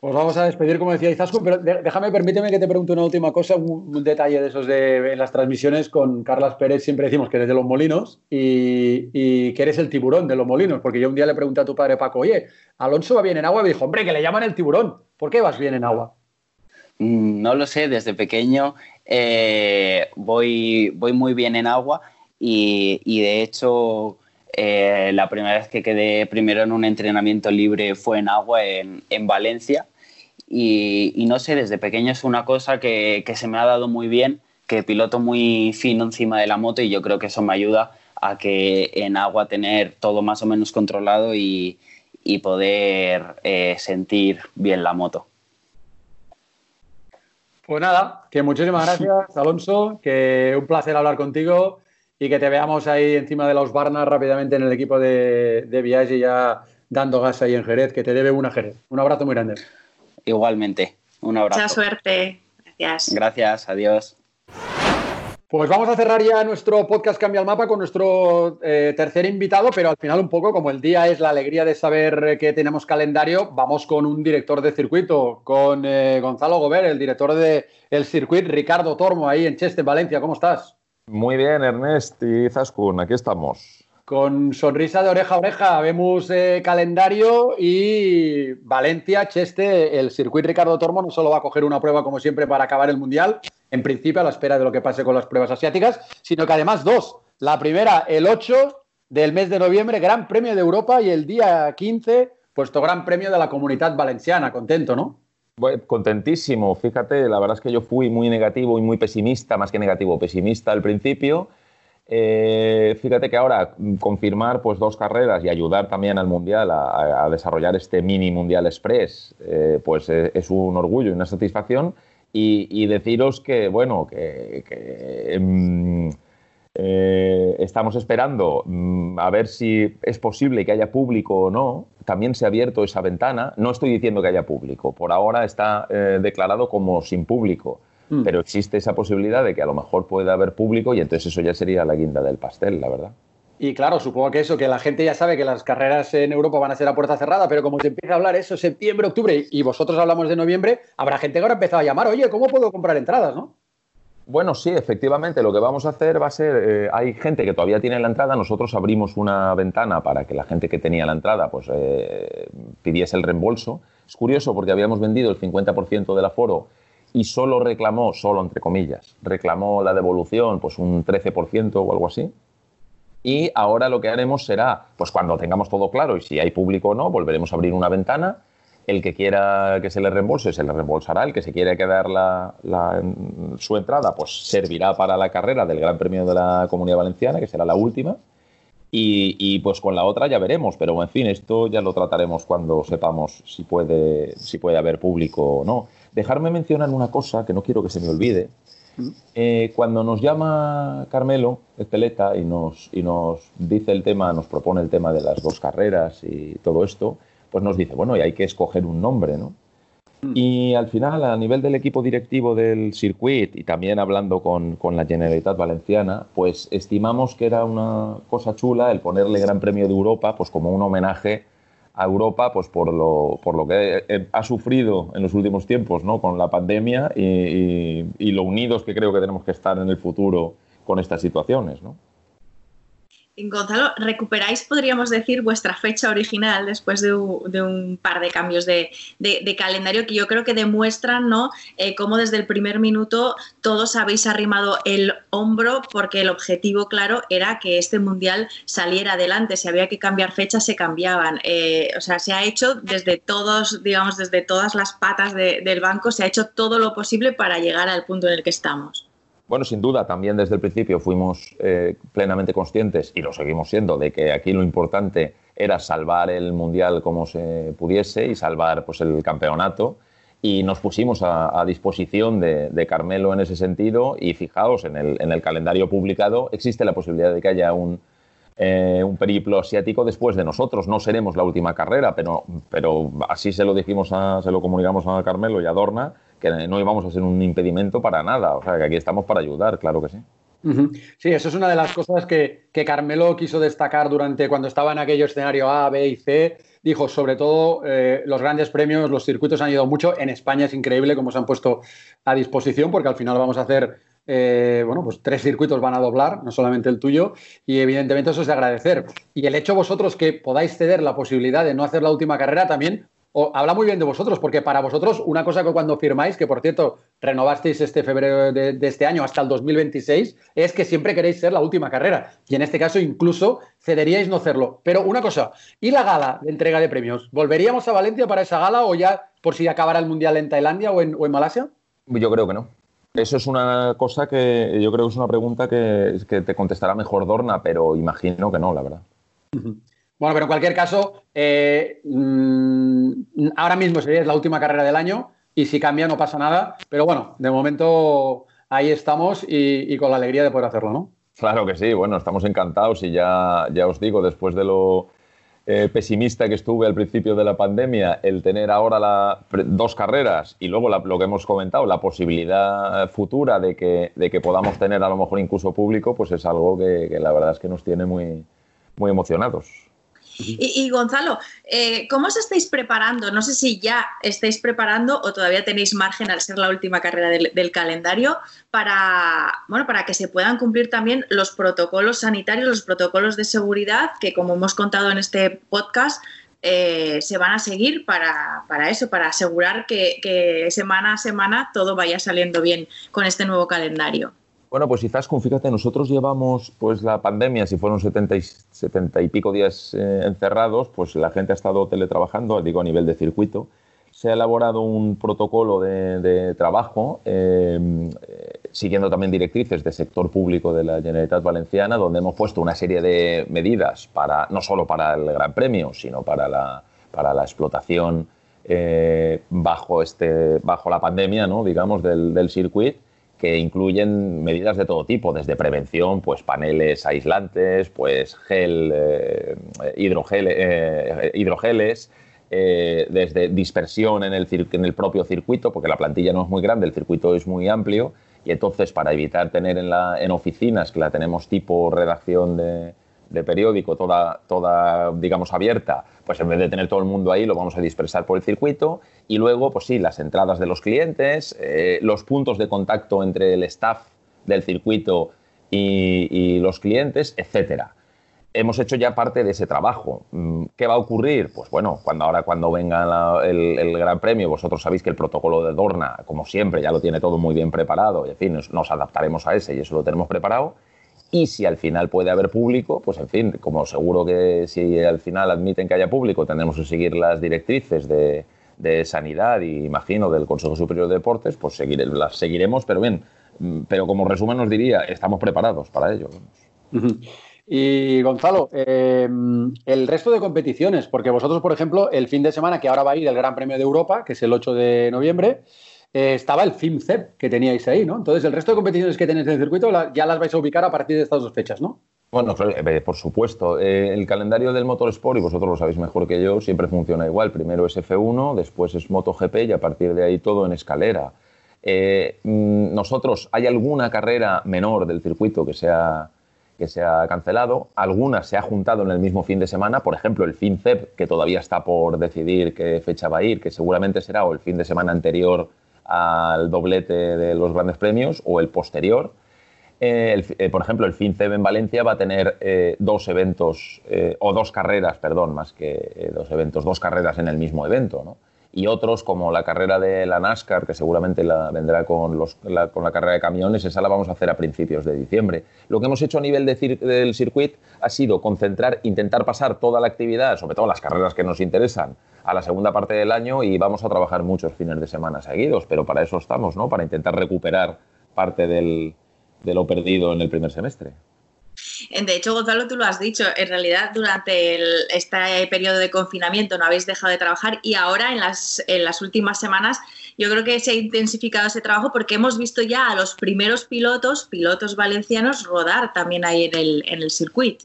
Pues vamos a despedir, como decía Izaskun, pero déjame, permíteme que te pregunte una última cosa, un, detalle de esos de en las transmisiones con Carlas Pérez siempre decimos que eres de los molinos y, que eres el tiburón de los molinos, porque yo un día le pregunté a tu padre Paco, oye, Alonso va bien en agua, y me dijo, hombre, que le llaman el tiburón, ¿por qué vas bien en agua? Mm, no lo sé, desde pequeño eh, voy, muy bien en agua y, de hecho eh, la primera vez que quedé primero en un entrenamiento libre fue en agua en, Valencia. Y, no sé, desde pequeño es una cosa que, se me ha dado muy bien, que piloto muy fino encima de la moto y yo creo que eso me ayuda a que en agua tener todo más o menos controlado y, poder eh, sentir bien la moto. Pues nada, que muchísimas <laughs> gracias, Alonso, que un placer hablar contigo y que te veamos ahí encima de los Barnas rápidamente en el equipo de, de Viaggi ya dando gas ahí en Jerez, que te debe una Jerez. Un abrazo muy grande. Igualmente, un abrazo. Mucha suerte. Gracias. Gracias, adiós. Pues vamos a cerrar ya nuestro podcast Cambia el Mapa con nuestro eh, tercer invitado, pero al final un poco como el día es la alegría de saber que tenemos calendario, vamos con un director de circuito, con eh, Gonzalo Gober, el director del el circuito, Ricardo Tormo, ahí en Cheste, Valencia. ¿Cómo estás? Muy bien, Ernest y Zaskun, aquí estamos. Con sonrisa de oreja a oreja, vemos eh, calendario y Valencia, Cheste, el circuito Ricardo Tormo no solo va a coger una prueba como siempre para acabar el Mundial, en principio a la espera de lo que pase con las pruebas asiáticas, sino que además dos. La primera, el 8 del mes de noviembre, Gran Premio de Europa y el día 15, puesto Gran Premio de la Comunidad Valenciana. Contento, ¿no? Contentísimo, fíjate, la verdad es que yo fui muy negativo y muy pesimista, más que negativo, pesimista al principio. Eh, fíjate que ahora confirmar pues, dos carreras y ayudar también al Mundial a, desarrollar este mini Mundial Express, eh, pues eh, es un orgullo y una satisfacción. Y, deciros que, bueno, que, Eh, estamos esperando mm, a ver si es posible que haya público o no. También se ha abierto esa ventana. No estoy diciendo que haya público. Por ahora está eh, declarado como sin público. Mm. Pero existe esa posibilidad de que a lo mejor pueda haber público y entonces eso ya sería la guinda del pastel, la verdad. Y claro, supongo que eso, que la gente ya sabe que las carreras en Europa van a ser a puerta cerrada, pero como se empieza a hablar eso septiembre, octubre y vosotros hablamos de noviembre, habrá gente que ahora empezado a llamar, oye, ¿cómo puedo comprar entradas, no? Bueno, sí, efectivamente, lo que vamos a hacer va a ser, eh, hay gente que todavía tiene la entrada, nosotros abrimos una ventana para que la gente que tenía la entrada pues eh, pidiese el reembolso. Es curioso porque habíamos vendido el 50% del aforo y solo reclamó, solo entre comillas, reclamó la devolución pues un 13% o algo así. Y ahora lo que haremos será, pues cuando tengamos todo claro y si hay público o no, volveremos a abrir una ventana. El que quiera que se le reembolse, se le reembolsará. El que se quiera quedar la, su entrada, pues servirá para la carrera del Gran Premio de la Comunidad Valenciana, que será la última. Y, pues con la otra ya veremos, pero en fin, esto ya lo trataremos cuando sepamos si puede, si puede haber público o no. Dejarme mencionar una cosa que no quiero que se me olvide, eh, cuando nos llama Carmelo Esteleta y nos, y nos dice el tema, nos propone el tema de las dos carreras y todo esto, pues nos dice, bueno, y hay que escoger un nombre, ¿no? Mm. Y al final, a nivel del equipo directivo del circuit y también hablando con, con, la Generalitat Valenciana, pues estimamos que era una cosa chula el ponerle Gran Premio de Europa, pues como un homenaje a Europa pues por lo, por lo que ha sufrido en los últimos tiempos ¿no? con la pandemia y, lo unidos que creo que tenemos que estar en el futuro con estas situaciones. ¿no? Gonzalo, recuperáis, podríamos decir, vuestra fecha original después de un, par de cambios de, calendario que yo creo que demuestran ¿no? Eh, cómo desde el primer minuto todos habéis arrimado el hombro porque el objetivo, claro, era que este mundial saliera adelante. Si había que cambiar fechas, se cambiaban. Eh, o sea, se ha hecho desde todos, digamos, desde todas las patas del banco, se ha hecho todo lo posible para llegar al punto en el que estamos. Bueno, sin duda, también desde el principio fuimos eh, plenamente conscientes, y lo seguimos siendo, de que aquí lo importante era salvar el Mundial como se pudiese y salvar pues, el campeonato. Y nos pusimos a, disposición de, Carmelo en ese sentido. Y fijaos, en el, en el, calendario publicado existe la posibilidad de que haya un, eh, un periplo asiático después de nosotros. No seremos la última carrera, pero, pero así se lo dijimos, a, se lo comunicamos a Carmelo y a Dorna que no íbamos a ser un impedimento para nada. O sea, que aquí estamos para ayudar, claro que sí. Sí, eso es una de las cosas que, Carmelo quiso destacar durante cuando estaba en aquello escenario A, B y C. Dijo, sobre todo, eh, los grandes premios, los circuitos han ido mucho. En España es increíble cómo se han puesto a disposición, porque al final vamos a hacer, eh, bueno, pues tres circuitos van a doblar, no solamente el tuyo, y evidentemente eso es de agradecer. Y el hecho vosotros que podáis ceder la posibilidad de no hacer la última carrera también habla muy bien de vosotros, porque para vosotros, una cosa que cuando firmáis, que por cierto, renovasteis este febrero de, este año hasta el 2026, es que siempre queréis ser la última carrera. Y en este caso, incluso cederíais no hacerlo. Pero una cosa, ¿y la gala de entrega de premios? ¿Volveríamos a Valencia para esa gala o ya por si acabara el Mundial en Tailandia o en, Malasia? Yo creo que no. Eso es una cosa que yo creo que es una pregunta que, que te contestará mejor Dorna, pero imagino que no, la verdad. Bueno, pero en cualquier caso, eh, mm, ahora mismo sería la última carrera del año y si cambia no pasa nada. Pero bueno, de momento ahí estamos y, con la alegría de poder hacerlo, ¿no? Claro que sí, bueno, estamos encantados y ya, ya os digo, después de lo eh, pesimista que estuve al principio de la pandemia, el tener ahora dos carreras y luego lo que hemos comentado, la posibilidad futura de que, de que podamos tener a lo mejor incluso público, pues es algo que, que la verdad es que nos tiene muy, muy emocionados. Y, Gonzalo, eh, ¿cómo os estáis preparando? No sé si ya estáis preparando o todavía tenéis margen al ser la última carrera del, calendario para, bueno, para que se puedan cumplir también los protocolos sanitarios, los protocolos de seguridad que, como hemos contado en este podcast, eh, se van a seguir para, eso, para asegurar que, semana a semana todo vaya saliendo bien con este nuevo calendario. Bueno, pues quizás, fíjate, nosotros llevamos pues la pandemia, si fueron 70 y, 70 y pico días eh, encerrados, pues la gente ha estado teletrabajando, digo a nivel de circuito. Se ha elaborado un protocolo de, trabajo, eh, siguiendo también directrices del sector público de la Generalitat Valenciana, donde hemos puesto una serie de medidas, para, no solo para el Gran Premio, sino para la, para la explotación eh, bajo, este, bajo la pandemia, ¿no? digamos, del, del circuito que incluyen medidas de todo tipo, desde prevención, pues paneles aislantes, pues gel, eh, eh, hidrogeles, eh, desde dispersión en el, en el propio circuito, porque la plantilla no es muy grande, el circuito es muy amplio, y entonces para evitar tener en, la, en oficinas, que la tenemos tipo redacción de, de periódico, toda, toda, digamos, abierta, pues en vez de tener todo el mundo ahí, lo vamos a dispersar por el circuito. Y luego, pues sí, las entradas de los clientes, eh, los puntos de contacto entre el staff del circuito y, los clientes, etcétera. Hemos hecho ya parte de ese trabajo. Mm, ¿Qué va a ocurrir? Pues bueno, cuando ahora cuando venga el, Gran Premio, vosotros sabéis que el protocolo de Dorna, como siempre, ya lo tiene todo muy bien preparado, y en fin, nos adaptaremos a ese y eso lo tenemos preparado y si al final puede haber público, pues en fin, como seguro que si al final admiten que haya público, tendremos que seguir las directrices de, sanidad y imagino del Consejo Superior de Deportes, pues seguir, las seguiremos, pero bien, mm, pero como resumen nos diría, estamos preparados para ello. Y Gonzalo, em, el resto de competiciones, porque vosotros, por ejemplo, el fin de semana que ahora va a ir el Gran Premio de Europa, que es el 8 de noviembre, eh, estaba el FIMCEP que teníais ahí, ¿no? Entonces, el resto de competiciones que tenéis en el circuito ya las vais a ubicar a partir de estas dos fechas, ¿no? Bueno, eh, por supuesto. Eh, el calendario del Motorsport, y vosotros lo sabéis mejor que yo, siempre funciona igual. Primero es F1, después es MotoGP y a partir de ahí todo en escalera. Mm, nosotros, hay alguna carrera menor del circuito que se, ha, que se cancelado, alguna se ha juntado en el mismo fin de semana, por ejemplo el FinCEP, que todavía está por decidir qué fecha va a ir, que seguramente será o el fin de semana anterior al doblete de los grandes premios o el posterior. Eh, eh, por ejemplo, el FinCEB en Valencia va a tener eh, dos eventos, o dos carreras, perdón, más que dos eventos, dos carreras en el mismo evento. ¿no? Y otros, como la carrera de la NASCAR, que seguramente la, vendrá con, la, con la carrera de camiones, esa la vamos a hacer a principios de diciembre. Lo que hemos hecho a nivel del circuito ha sido concentrar, intentar pasar toda la actividad, sobre todo las carreras que nos interesan, a la segunda parte del año y vamos a trabajar muchos fines de semana seguidos, pero para eso estamos, ¿no? Para intentar recuperar parte del, de lo perdido en el primer semestre. De hecho, Gonzalo, tú lo has dicho, en realidad durante este periodo de confinamiento no habéis dejado de trabajar y ahora en las, últimas semanas yo creo que se ha intensificado ese trabajo porque hemos visto ya a los primeros pilotos, pilotos valencianos, rodar también ahí en el, en el circuito.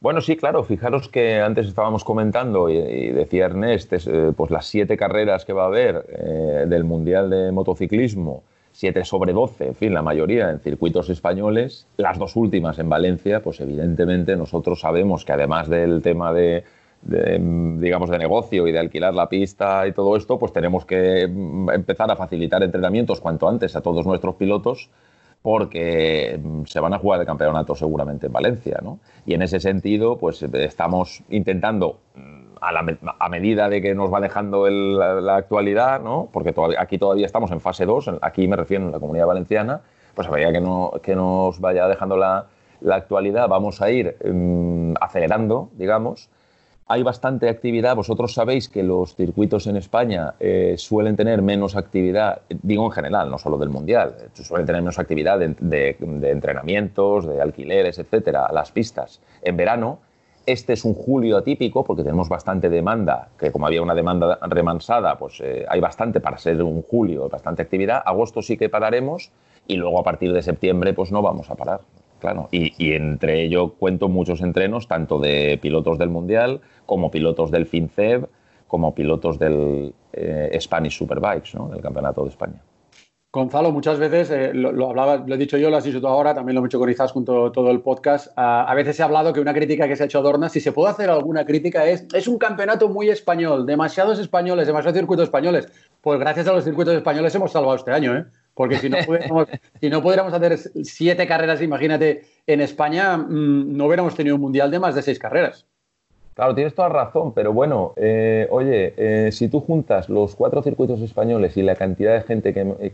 Bueno, sí, claro. Fijaros que antes estábamos comentando y, decía Ernest, eh, pues las siete carreras que va a haber eh, del Mundial de Motociclismo, siete sobre doce, en fin, la mayoría en circuitos españoles, las dos últimas en Valencia, pues evidentemente nosotros sabemos que además del tema de, digamos, de negocio y de alquilar la pista y todo esto, pues tenemos que mm, empezar a facilitar entrenamientos cuanto antes a todos nuestros pilotos porque mm, se van a jugar el campeonato seguramente en Valencia, ¿no? Y en ese sentido, pues estamos intentando, a, medida de que nos va dejando la, actualidad, ¿no? Porque aquí todavía estamos en fase 2, aquí me refiero en la Comunidad Valenciana, pues a medida que, no, que nos vaya dejando la, actualidad, vamos a ir mm, acelerando, digamos, hay bastante actividad. Vosotros sabéis que los circuitos en España eh, suelen tener menos actividad, digo en general, no solo del Mundial, eh, suelen tener menos actividad de, entrenamientos, de alquileres, etcétera, las pistas en verano. Este es un julio atípico porque tenemos bastante demanda, que como había una demanda remansada, pues eh, hay bastante para ser un julio, bastante actividad. Agosto sí que pararemos y luego a partir de septiembre pues no vamos a parar. Claro, y, entre ello cuento muchos entrenos, tanto de pilotos del Mundial como pilotos del FinCEB, como pilotos del eh, Spanish Superbikes, ¿no? del Campeonato de España. Gonzalo, muchas veces, eh, lo, hablaba, lo he dicho yo, lo has dicho tú ahora, también lo he hecho con Izaskun todo, todo el podcast. a veces ha hablado que una crítica que se ha hecho a Dorna, si se puede hacer alguna crítica, es es un campeonato muy español, demasiados españoles, demasiados circuitos españoles. Pues gracias a los circuitos españoles hemos salvado este año, ¿eh? Porque si no, <laughs> pudiéramos, si no pudiéramos hacer siete carreras, imagínate, en España mm, no hubiéramos tenido un mundial de más de seis carreras. Claro, tienes toda razón, pero bueno, eh, oye, eh, si tú juntas los cuatro circuitos españoles y la cantidad de gente que,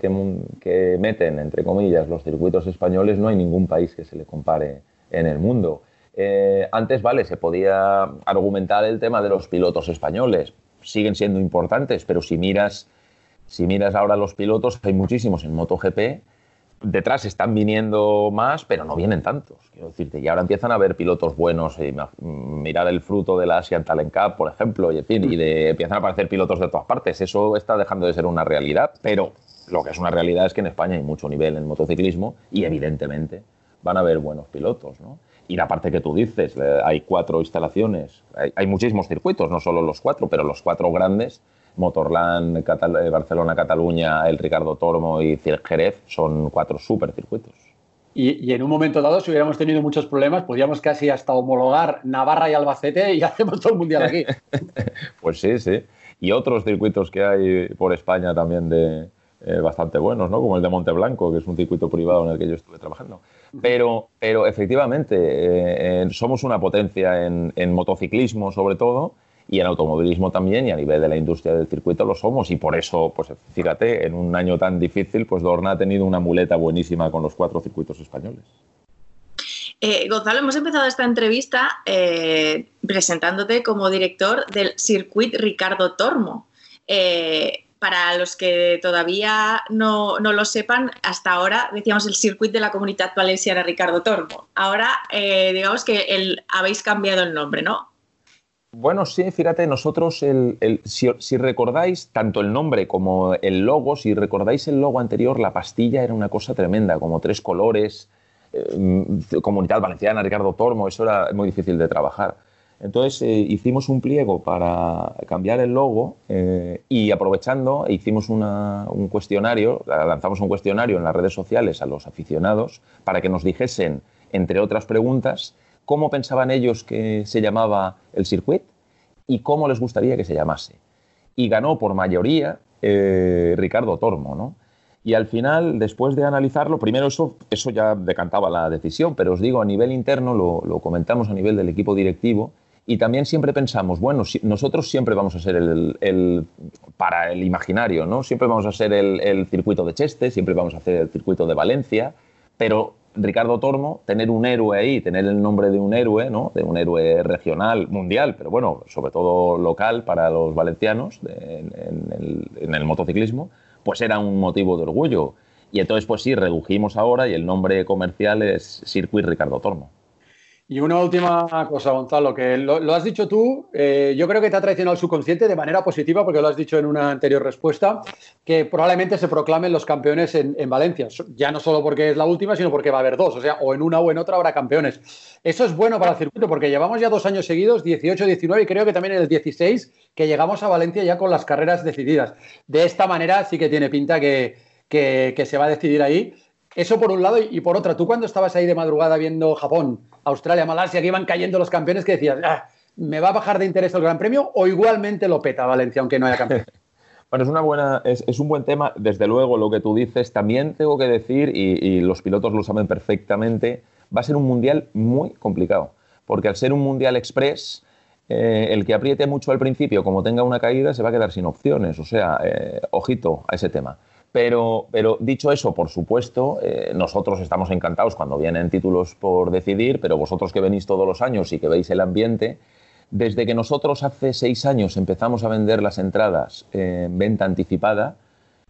que, meten, entre comillas, los circuitos españoles, no hay ningún país que se le compare en el mundo. Eh, antes, vale, se podía argumentar el tema de los pilotos españoles, siguen siendo importantes, pero si miras si miras ahora los pilotos, hay muchísimos en MotoGP. Detrás están viniendo más, pero no vienen tantos. Quiero decirte, y ahora empiezan a haber pilotos buenos. Y mirar el fruto de la Asian Talent Cup, por ejemplo, y, de, empiezan a aparecer pilotos de todas partes. Eso está dejando de ser una realidad, pero lo que es una realidad es que en España hay mucho nivel en motociclismo y evidentemente van a haber buenos pilotos, ¿no? Y la parte que tú dices, eh, hay cuatro instalaciones, hay, muchísimos circuitos, no solo los cuatro, pero los cuatro grandes, Motorland, eh, Barcelona, Cataluña, el Ricardo Tormo y Jerez, son cuatro super circuitos. Y, en un momento dado, si hubiéramos tenido muchos problemas, podríamos casi hasta homologar Navarra y Albacete y <laughs> hacemos todo el mundial aquí. <laughs> pues sí, sí. Y otros circuitos que hay por España también de eh, bastante buenos, ¿no? Como el de Monteblanco, que es un circuito privado en el que yo estuve trabajando. Pero, pero efectivamente, eh, somos una potencia en, en motociclismo sobre todo y en automovilismo también y a nivel de la industria del circuito lo somos y por eso, pues fíjate, en un año tan difícil, pues Dorna ha tenido una muleta buenísima con los cuatro circuitos españoles. Eh, Gonzalo, hemos empezado esta entrevista eh, presentándote como director del Circuit Ricardo Tormo. Eh, para los que todavía no, lo sepan, hasta ahora decíamos el circuit de la Comunidad Valenciana Ricardo Tormo. Ahora, digamos que habéis cambiado el nombre, ¿no? Bueno, sí, fíjate, nosotros, si, recordáis tanto el nombre como el logo, si recordáis el logo anterior, la pastilla era una cosa tremenda, como tres colores, eh, Comunidad Valenciana, Ricardo Tormo, eso era muy difícil de trabajar. Entonces eh, hicimos un pliego para cambiar el logo eh, y aprovechando hicimos un cuestionario, lanzamos un cuestionario en las redes sociales a los aficionados para que nos dijesen, entre otras preguntas, cómo pensaban ellos que se llamaba el circuit y cómo les gustaría que se llamase. Y ganó por mayoría eh, Ricardo Tormo, ¿no? Y al final, después de analizarlo, primero eso, eso ya decantaba la decisión, pero os digo, a nivel interno lo, comentamos a nivel del equipo directivo y también siempre pensamos, bueno, nosotros siempre vamos a ser el, para el imaginario, ¿no? Siempre vamos a ser el circuito de Cheste, siempre vamos a hacer el circuito de Valencia, pero Ricardo Tormo, tener un héroe ahí, tener el nombre de un héroe, ¿no? de un héroe regional, mundial, pero bueno, sobre todo local para los valencianos en, el, motociclismo, pues era un motivo de orgullo. Y entonces, pues sí, redujimos ahora y el nombre comercial es Circuit Ricardo Tormo. Y una última cosa, Gonzalo, que lo, has dicho tú, eh, yo creo que te ha traicionado el subconsciente de manera positiva, porque lo has dicho en una anterior respuesta, que probablemente se proclamen los campeones en, Valencia. Ya no solo porque es la última, sino porque va a haber dos, o sea, o en una o en otra habrá campeones. Eso es bueno para el circuito, porque llevamos ya dos años seguidos, 18, 19 y creo que también en el 16, que llegamos a Valencia ya con las carreras decididas. De esta manera sí que tiene pinta que, que se va a decidir ahí. Eso por un lado y por otra, tú cuando estabas ahí de madrugada viendo Japón, Australia, Malasia, que iban cayendo los campeones, que decías, ah, ¿me va a bajar de interés el Gran Premio o igualmente lo peta Valencia, aunque no haya campeón? <laughs> Bueno, es, una buena, es, un buen tema. Desde luego, lo que tú dices, también tengo que decir, y, los pilotos lo saben perfectamente, va a ser un mundial muy complicado. Porque al ser un mundial express, eh, el que apriete mucho al principio, como tenga una caída, se va a quedar sin opciones. O sea, eh, ojito a ese tema. Pero, dicho eso, por supuesto, eh, nosotros estamos encantados cuando vienen títulos por decidir, pero vosotros que venís todos los años y que veis el ambiente, desde que nosotros hace seis años empezamos a vender las entradas en venta anticipada,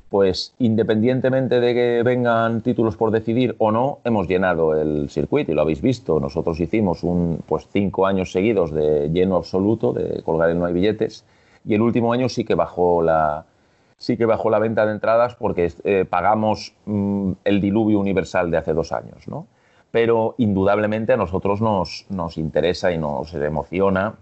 pues independientemente de que vengan títulos por decidir o no, hemos llenado el circuito y lo habéis visto. Nosotros hicimos un, pues cinco años seguidos de lleno absoluto, de colgar el no hay billetes, y el último año sí que bajó la, sí que bajó la venta de entradas porque eh, pagamos mm, el diluvio universal de hace dos años, ¿no? Pero indudablemente a nosotros nos, nos interesa y nos emociona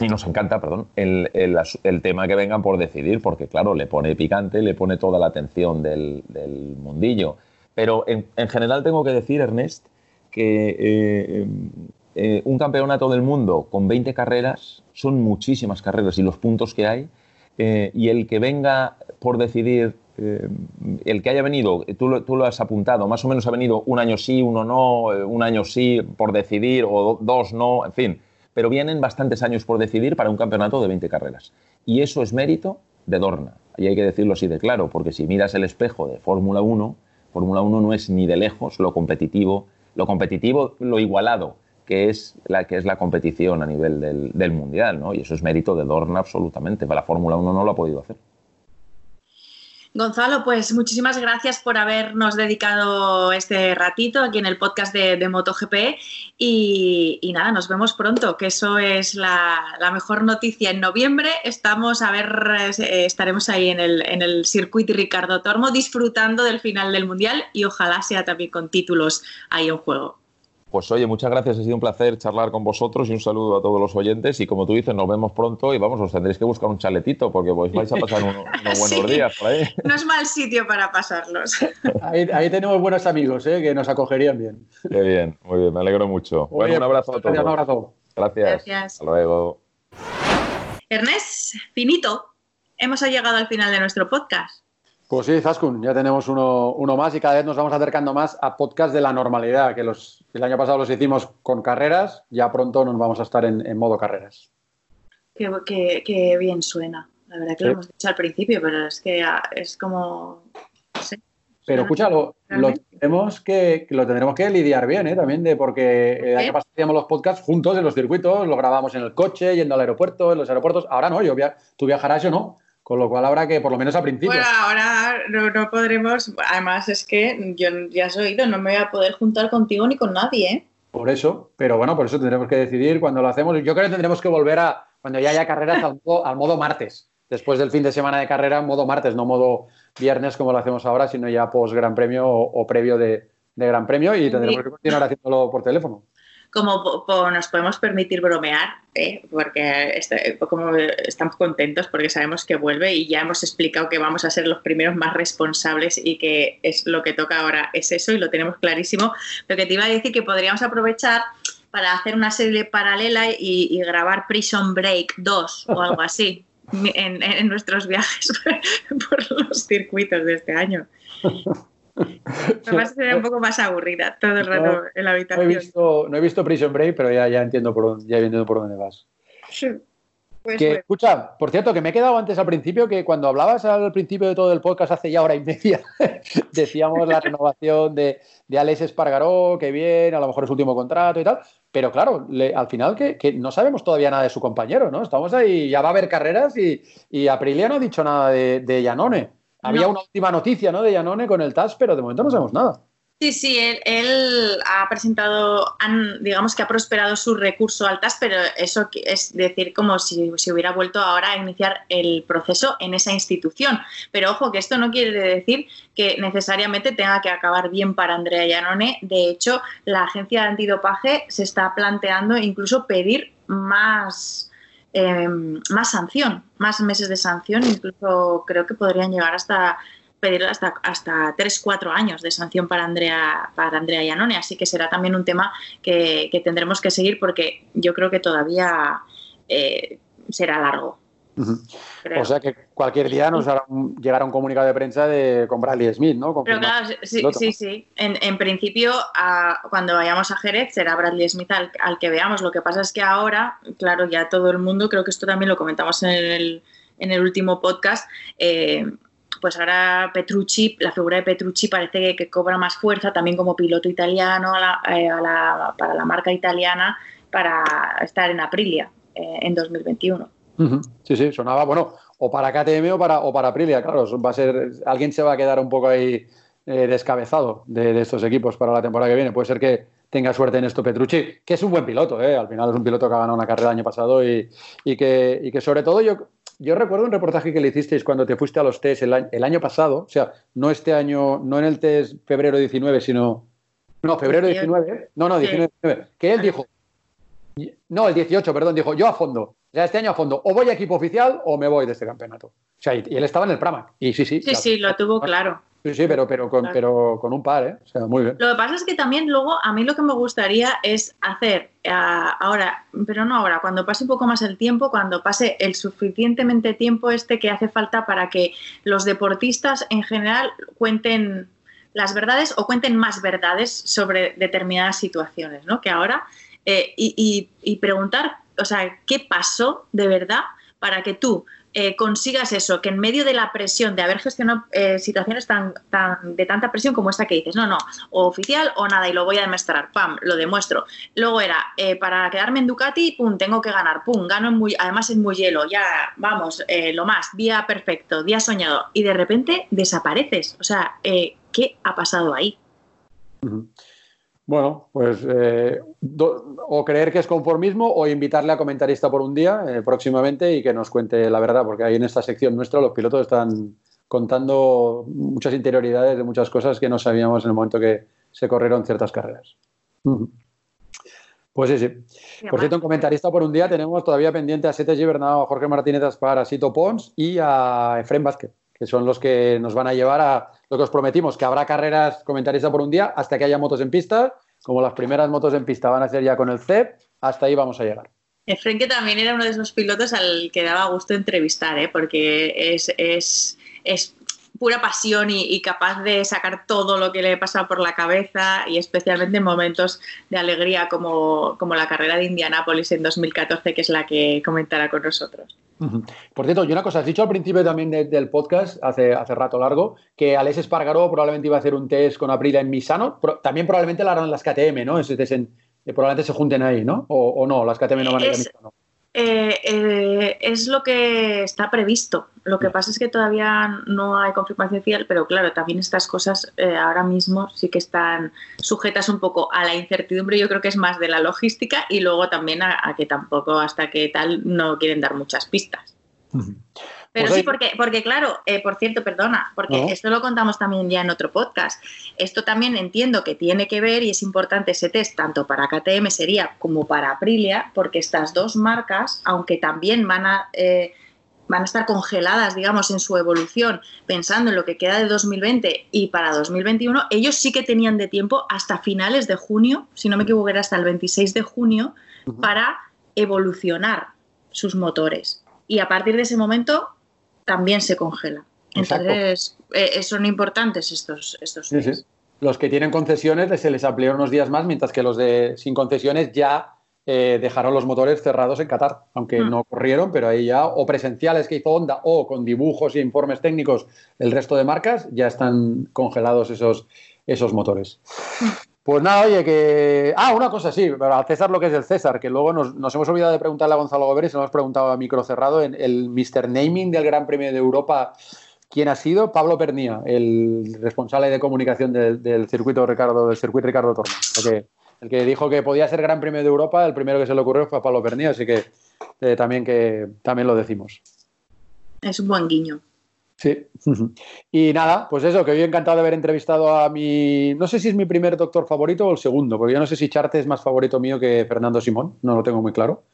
y nos encanta, perdón, el, el, tema que vengan por decidir, porque claro, le pone picante, le pone toda la atención del, del mundillo. Pero en, en, general tengo que decir, Ernest, que eh, eh, un campeonato del mundo con 20 carreras son muchísimas carreras y los puntos que hay eh, y el que venga por decidir, eh, el que haya venido, tú lo, tú lo, has apuntado, más o menos ha venido un año sí, uno no, eh, un año sí por decidir o dos no, en fin, pero vienen bastantes años por decidir para un campeonato de 20 carreras. Y eso es mérito de Dorna, y hay que decirlo así de claro, porque si miras el espejo de Fórmula 1, Fórmula 1 no es ni de lejos lo competitivo, lo competitivo, lo igualado que es la que es la competición a nivel del, mundial, ¿no? Y eso es mérito de Dorna absolutamente. La Fórmula 1 no lo ha podido hacer. Gonzalo, pues muchísimas gracias por habernos dedicado este ratito aquí en el podcast de, MotoGP y, nada, nos vemos pronto, que eso es la, mejor noticia. En noviembre estamos a ver, eh, estaremos ahí en el, en el Ricardo Tormo disfrutando del final del Mundial y ojalá sea también con títulos ahí en juego. Pues oye, muchas gracias, ha sido un placer charlar con vosotros y un saludo a todos los oyentes. Y como tú dices, nos vemos pronto y vamos, os tendréis que buscar un chaletito porque vais a pasar <laughs> unos, buenos días por ahí. No es mal sitio para pasarlos. <laughs> Ahí, tenemos buenos amigos ¿eh? que nos acogerían bien. Qué bien, muy bien, me alegro mucho. bueno, un abrazo a todos. Un abrazo. Gracias. Gracias. Hasta luego. Ernest, finito. Hemos llegado al final de nuestro podcast. Pues sí, Zaskun, ya tenemos uno, más y cada vez nos vamos acercando más a podcast de la normalidad, que los, el año pasado los hicimos con carreras, ya pronto nos vamos a estar en, modo carreras. Qué, bien suena. La verdad que lo hemos dicho al principio, pero es que es como... pero escúchalo, lo, tenemos que, lo tendremos que lidiar bien, ¿eh? También de porque el año pasado hacíamos los podcasts juntos en los circuitos, lo grabamos en el coche, yendo al aeropuerto, en los aeropuertos. Ahora no, yo tú viajarás, yo no. Con lo cual habrá que, por lo menos a principio. Bueno, ahora no, podremos. Además, es que yo ya has oído, no me voy a poder juntar contigo ni con nadie, ¿eh? Por eso, pero bueno, por eso tendremos que decidir cuando lo hacemos. Yo creo que tendremos que volver a, cuando ya haya carreras, al modo, martes. Después del fin de semana de carrera, modo martes, no modo viernes como lo hacemos ahora, sino ya post Gran Premio o, previo de, Gran Premio y tendremos que continuar haciéndolo por teléfono como nos podemos permitir bromear, ¿eh? porque este, como estamos contentos porque sabemos que vuelve y ya hemos explicado que vamos a ser los primeros más responsables y que es lo que toca ahora es eso y lo tenemos clarísimo. Pero que te iba a decir que podríamos aprovechar para hacer una serie paralela y, grabar Prison Break 2 o algo así. <laughs> En, nuestros viajes <laughs> por los circuitos de este año. <laughs> Además sería un poco más aburrida todo el rato en la habitación. No he, visto, Prison Break, pero ya, ya, entiendo por, ya entiendo por dónde vas. Pues que, escucha, por cierto, que me he quedado antes al principio que cuando hablabas al principio de todo el podcast hace ya hora y media, <laughs> decíamos la renovación de, de Alex Espargaró, que bien, a lo mejor es su último contrato y tal, pero claro, al final que, que, no sabemos todavía nada de su compañero, ¿no? Estamos ahí, ya va a haber carreras y, y Aprilia no ha dicho nada de, de Janone. Había una última noticia ¿no? de Janone con el TAS, pero de momento no sabemos nada. Sí, sí, él, ha presentado, digamos que ha prosperado su recurso al TAS, pero eso es decir como si, si, hubiera vuelto ahora a iniciar el proceso en esa institución. Pero ojo, que esto no quiere decir que necesariamente tenga que acabar bien para Andrea Janone. De hecho, la agencia de antidopaje se está planteando incluso pedir más Em, más sanción, más meses de sanción, incluso creo que podrían llegar hasta pedir hasta, hasta 3, 4 años de sanción para Andrea, para Andrea Iannone, así que será también un tema que, tendremos que seguir porque yo creo que todavía eh, será largo. O sea que cualquier día nos hará llegará un comunicado de prensa de con Bradley Smith, ¿no? Pero claro, sí, sí, sí. En, principio, cuando vayamos a Jerez será Bradley Smith al, que veamos. Lo que pasa es que ahora, claro, ya todo el mundo, creo que esto también lo comentamos en el, en el último podcast, eh, pues ahora Petrucci, la figura de Petrucci parece que, cobra más fuerza también como piloto italiano eh, para la marca italiana para estar en Aprilia eh, en 2021. Sí, sí, sonaba, bueno, o para KTM o para, o para Aprilia, claro, va a ser, alguien se va a quedar un poco ahí eh, descabezado de, estos equipos para la temporada que viene. Puede ser que tenga suerte en esto Petrucci, que es un buen piloto, ¿eh? al final es un piloto que ha ganado una carrera el año pasado y, que, y que sobre todo yo, yo recuerdo un reportaje que le hicisteis cuando te fuiste a los test el, año pasado, o sea, no este año, no en el test febrero 19, sino... No, febrero 19, no, no, 19, que él dijo, no, el 18, perdón, dijo, yo a fondo, ya este año a fondo, o voy a equipo oficial o me voy de este campeonato. O sea, y, él estaba en el Pramac. Y sí, sí. Sí, sí, lo tuvo claro. Sí, sí, pero, pero, con, pero con un par, ¿eh? O sea, muy bien. Lo que pasa es que también luego a mí lo que me gustaría es hacer eh, ahora, pero no ahora, cuando pase un poco más el tiempo, cuando pase el suficientemente tiempo este que hace falta para que los deportistas en general cuenten las verdades o cuenten más verdades sobre determinadas situaciones, ¿no? Que ahora, eh, y, preguntar o sea, qué pasó de verdad para que tú, eh, consigas eso, que en medio de la presión de haber gestionado eh, situaciones tan, tan, de tanta presión como esta que dices, no, no, o oficial o nada, y lo voy a demostrar, pam, lo demuestro. Luego era, para quedarme en Ducati, pum, tengo que ganar, pum, gano muy, además es muy hielo, ya, vamos, lo más, día perfecto, día soñado, y de repente desapareces. O sea, ¿qué ha pasado ahí? Bueno, pues eh, o creer que es conformismo o invitarle a comentarista por un día eh, próximamente y que nos cuente la verdad, porque ahí en esta sección nuestra los pilotos están contando muchas interioridades de muchas cosas que no sabíamos en el momento que se corrieron ciertas carreras. Pues sí, sí. Por cierto, en comentarista por un día tenemos todavía pendiente a Sete Gibernau, a Jorge Martínez Aspar, a Sito Pons y a Efren Vázquez, que son los que nos van a llevar a lo que os prometimos, que habrá carreras comentaristas por un día hasta que haya motos en pista. Como las primeras motos en pista van a ser ya con el CEP, hasta ahí vamos a llegar. Efren que también era uno de esos pilotos al que daba gusto entrevistar, ¿eh? porque es, es, es pura pasión y, capaz de sacar todo lo que le pasa por la cabeza y especialmente en momentos de alegría como, como la carrera de Indianápolis en 2014, que es la que comentará con nosotros. Por cierto, y una cosa, has dicho al principio también del podcast, hace, hace rato largo, que Alex Espargaró probablemente iba a hacer un test con Aprilia en Misano, también probablemente la harán las KTM, ¿no? Ese test probablemente se junten ahí, ¿no? O, no, las KTM no van a ir a Misano. Eh, eh, es lo que está previsto. Lo que pasa es que todavía no hay confirmación oficial, pero claro, también estas cosas eh, ahora mismo sí que están sujetas un poco a la incertidumbre. Yo creo que es más de la logística y luego también a, a que tampoco hasta que tal no quieren dar muchas pistas. Pero pues sí, porque, porque claro, eh, por cierto, perdona, porque esto lo contamos también ya en otro podcast. Esto también entiendo que tiene que ver y es importante ese test tanto para KTM sería como para Aprilia, porque estas dos marcas, aunque también van a, eh, van a estar congeladas, digamos, en su evolución, pensando en lo que queda de 2020 y para 2021, ellos sí que tenían de tiempo hasta finales de junio, si no me equivoco, era hasta el 26 de junio, para evolucionar sus motores. Y a partir de ese momento también se congela. Entonces, eh, son importantes estos, estos Los que tienen concesiones se les amplió unos días más, mientras que los de sin concesiones ya eh, dejaron los motores cerrados en Qatar, aunque mm. no corrieron, pero ahí ya, o presenciales que hizo Honda, o con dibujos e informes técnicos el resto de marcas, ya están congelados esos, esos motores. Pues nada, oye, que. Ah, una cosa, sí, al César lo que es el César, que luego nos, hemos olvidado de preguntarle a Gonzalo Gober y se lo hemos preguntado a micro cerrado en el Mr. Naming del Gran Premio de Europa. ¿Quién ha sido? Pablo Pernía, el responsable de comunicación del, circuito Ricardo, del circuito Ricardo Torno. El que, dijo que podía ser Gran Premio de Europa, el primero que se le ocurrió fue a Pablo Pernía, así que eh, también que también lo decimos. Es un buen guiño. Sí. Y nada, pues eso, que hoy encantado de haber entrevistado a mi. No sé si es mi primer doctor favorito o el segundo, porque yo no sé si Charte es más favorito mío que Fernando Simón, no lo tengo muy claro.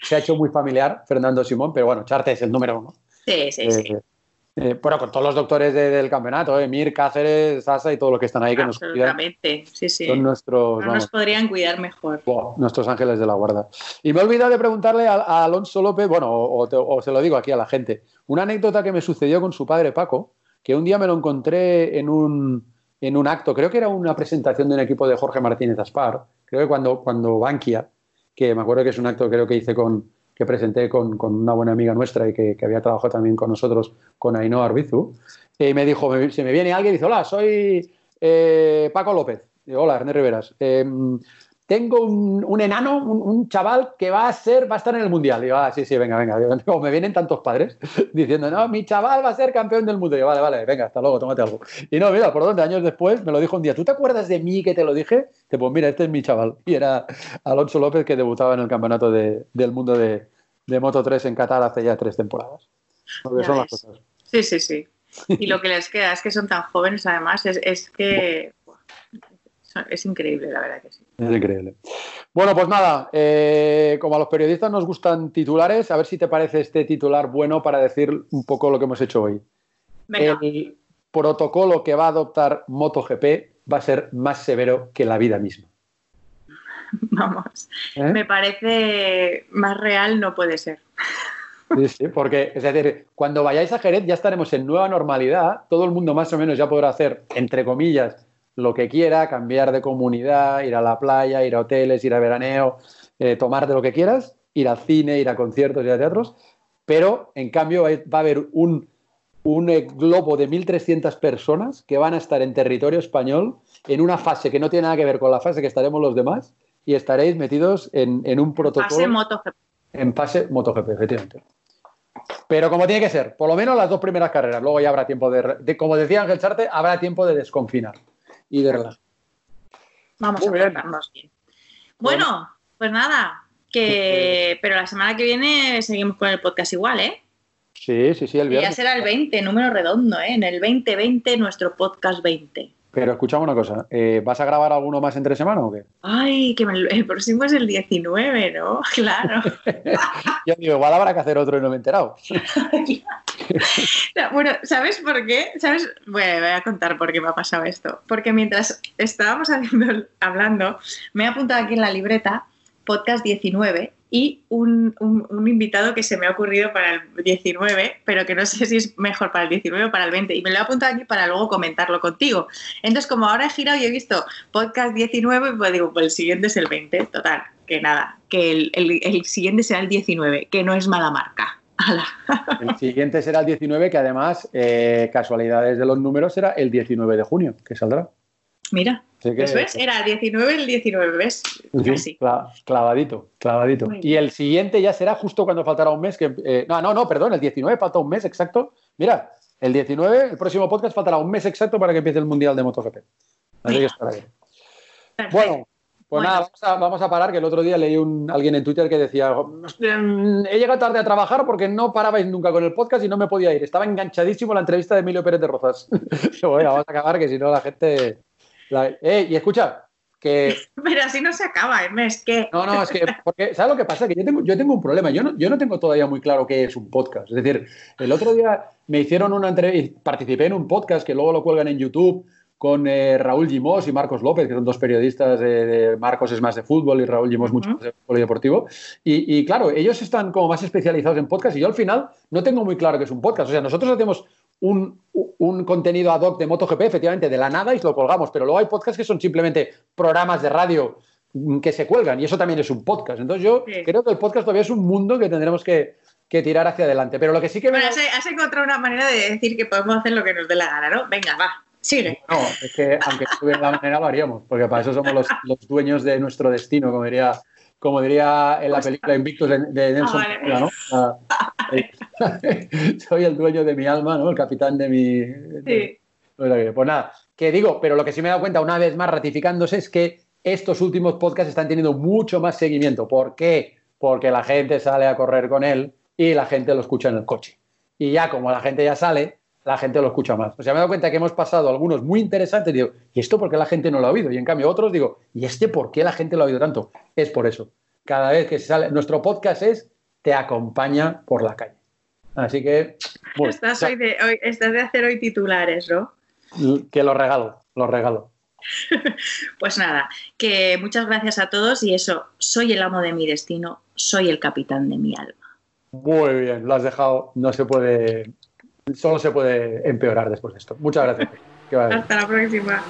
se, ha hecho, muy familiar Fernando Simón, pero bueno, Charte es el número uno. Sí, sí, sí. Eh, eh, bueno, con todos los doctores del campeonato, Emir, Cáceres, Sasa y todo lo que están ahí que nos cuidan. sí, sí. Son nuestros. No nos podrían cuidar mejor. nuestros ángeles de la guarda. Y me he olvidado de preguntarle a, Alonso López, bueno, o, se lo digo aquí a la gente, una anécdota que me sucedió con su padre Paco, que un día me lo encontré en un, en un acto, creo que era una presentación de un equipo de Jorge Martínez Aspar, creo que cuando, cuando Bankia, que me acuerdo que es un acto creo que hice con, que presenté con, con una buena amiga nuestra y que, que, había trabajado también con nosotros, con Ainhoa Arbizu, y me dijo, se me viene alguien y dice, hola, soy eh, Paco López. Hola, Ernest Riveras. Em, tengo un, enano, un, chaval que va a ser, va a estar en el mundial. Digo, ah, sí, sí, venga, venga. Digo, me vienen tantos padres <laughs> diciendo, no, mi chaval va a ser campeón del mundo. Digo, vale, vale, venga, hasta luego, tómate algo. Y no, mira, por dónde años después me lo dijo un día, ¿tú te acuerdas de mí que te lo dije? Te pues mira, este es mi chaval. Y era Alonso López que debutaba en el campeonato del mundo de, de Moto 3 en Qatar hace ya tres temporadas. son las cosas. Sí, sí, sí. Y lo que les queda es que son tan jóvenes, además, es, es que <laughs> es increíble, la verdad que sí. Es increíble. Bueno, pues nada, eh, como a los periodistas nos gustan titulares, a ver si te parece este titular bueno para decir un poco lo que hemos hecho hoy. El protocolo que va a adoptar MotoGP va a ser más severo que la vida misma. <laughs> Vamos, ¿Eh? me parece más real no puede ser. Sí, sí, porque es decir, cuando vayáis a Jerez ya estaremos en nueva normalidad, todo el mundo más o menos ya podrá hacer, entre comillas, lo que quiera, cambiar de comunidad, ir a la playa, ir a hoteles, ir a veraneo, eh, tomar de lo que quieras, ir al cine, ir a conciertos y a teatros, pero en cambio va a haber un, un eh, globo de 1.300 personas que van a estar en territorio español en una fase que no tiene nada que ver con la fase que estaremos los demás y estaréis metidos en, en un protocolo. Fase MotoGP. En fase MotoGP, efectivamente. Pero como tiene que ser, por lo menos las dos primeras carreras. Luego ya habrá tiempo de, como decía Ángel Charte, habrá tiempo de desconfinar y de relajar. Vamos a bien. bien. Bueno, pues nada, que pero la semana que viene seguimos con el podcast igual, ¿eh? Sí, sí, sí, el viernes. ya será el 20, número redondo, ¿eh? En el 2020, nuestro podcast 20. Pero escuchamos una cosa, eh, ¿vas a grabar alguno más entre semana o qué? Ay, que el próximo es el 19, ¿no? <laughs> Claro. <laughs> Yo digo, igual habrá que hacer otro y no me he enterado. <laughs> bueno, ¿sabes por qué? ¿Sabes? Bueno, voy a contar por qué me ha pasado esto. Porque mientras estábamos hablando, me he apuntado aquí en la libreta podcast 19 y un, invitado que se me ha ocurrido para el 19, pero que no sé si es mejor para el 19 o para el 20. Y me lo he apuntado aquí para luego comentarlo contigo. Entonces, como ahora he girado y he visto podcast 19, pues digo, pues el siguiente es el 20. Total, que nada, que el, siguiente será el 19, que no es mala marca. El siguiente será el 19, que además, eh, casualidades de los números, será el 19 de junio, que saldrá. Mira, ¿Eso es? Era el 19 el 19, ¿ves? Casi. clavadito, clavadito. Y el siguiente ya será justo cuando faltará un mes. Que, eh, no, no, no, perdón, el 19 falta un mes exacto. Mira, el 19, el próximo podcast faltará un mes exacto para que empiece el Mundial de MotoGP. Así que estará bien. Bueno, pues nada, vamos a, parar, que el otro día leí un, alguien en Twitter que decía, he llegado tarde a trabajar porque no parabais nunca con el podcast y no me podía ir. Estaba enganchadísimo la entrevista de Emilio Pérez de Rozas. <laughs> bueno, vamos a acabar, que si no la gente eh, y escucha, que... <laughs> Pero así no se acaba, ¿eh? es que... No, no, es que, porque, ¿sabes lo que pasa? Que yo tengo, yo tengo un problema, yo no, yo no tengo todavía muy claro qué es un podcast. Es decir, el otro día me hicieron una entrevista, participé en un podcast que luego lo cuelgan en YouTube con eh, Raúl Gimós y Marcos López, que son dos periodistas, de, Marcos es más de fútbol y Raúl Gimós mucho más de polideportivo. Y, y claro, ellos están como más especializados en podcast y yo al final no tengo muy claro qué es un podcast. O sea, nosotros hacemos un, un, contenido ad hoc de MotoGP, efectivamente, de la nada y lo colgamos, pero luego hay podcasts que son simplemente programas de radio que se cuelgan y eso también es un podcast. Entonces yo creo que el podcast todavía es un mundo que tendremos que, tirar hacia adelante. Pero lo que sí que... Bueno, has, encontrado una manera de decir que podemos hacer lo que nos dé la gana, ¿no? Venga, va. Sigue. No, es que aunque estuviera la manera lo haríamos, porque para eso somos los, los dueños de nuestro destino, como diría como diría en la película Invictus de, de Nelson ¿no? <laughs> Soy el dueño de mi alma, ¿no? El capitán de mi... Sí. Pues nada, que digo, pero lo que sí me he dado cuenta una vez más ratificándose es que estos últimos podcasts están teniendo mucho más seguimiento. ¿Por qué? Porque la gente sale a correr con él y la gente lo escucha en el coche. Y ya como la gente ya sale, la gente lo escucha más. O sea, me he dado cuenta que hemos pasado algunos muy interesantes y digo, ¿y esto por qué la gente no lo ha oído? Y en cambio otros digo, ¿y este por qué la gente lo ha oído tanto? Es por eso. Cada vez que sale, nuestro podcast es Te acompaña por la calle. Así que... estás, de, estás de hacer hoy titulares, ¿no? Que lo regalo, lo regalo. <laughs> pues nada, que muchas gracias a todos y eso, soy el amo de mi destino, soy el capitán de mi alma. Muy bien, lo has dejado, no se puede solo se puede empeorar después de esto. Muchas gracias. <laughs> Hasta la próxima.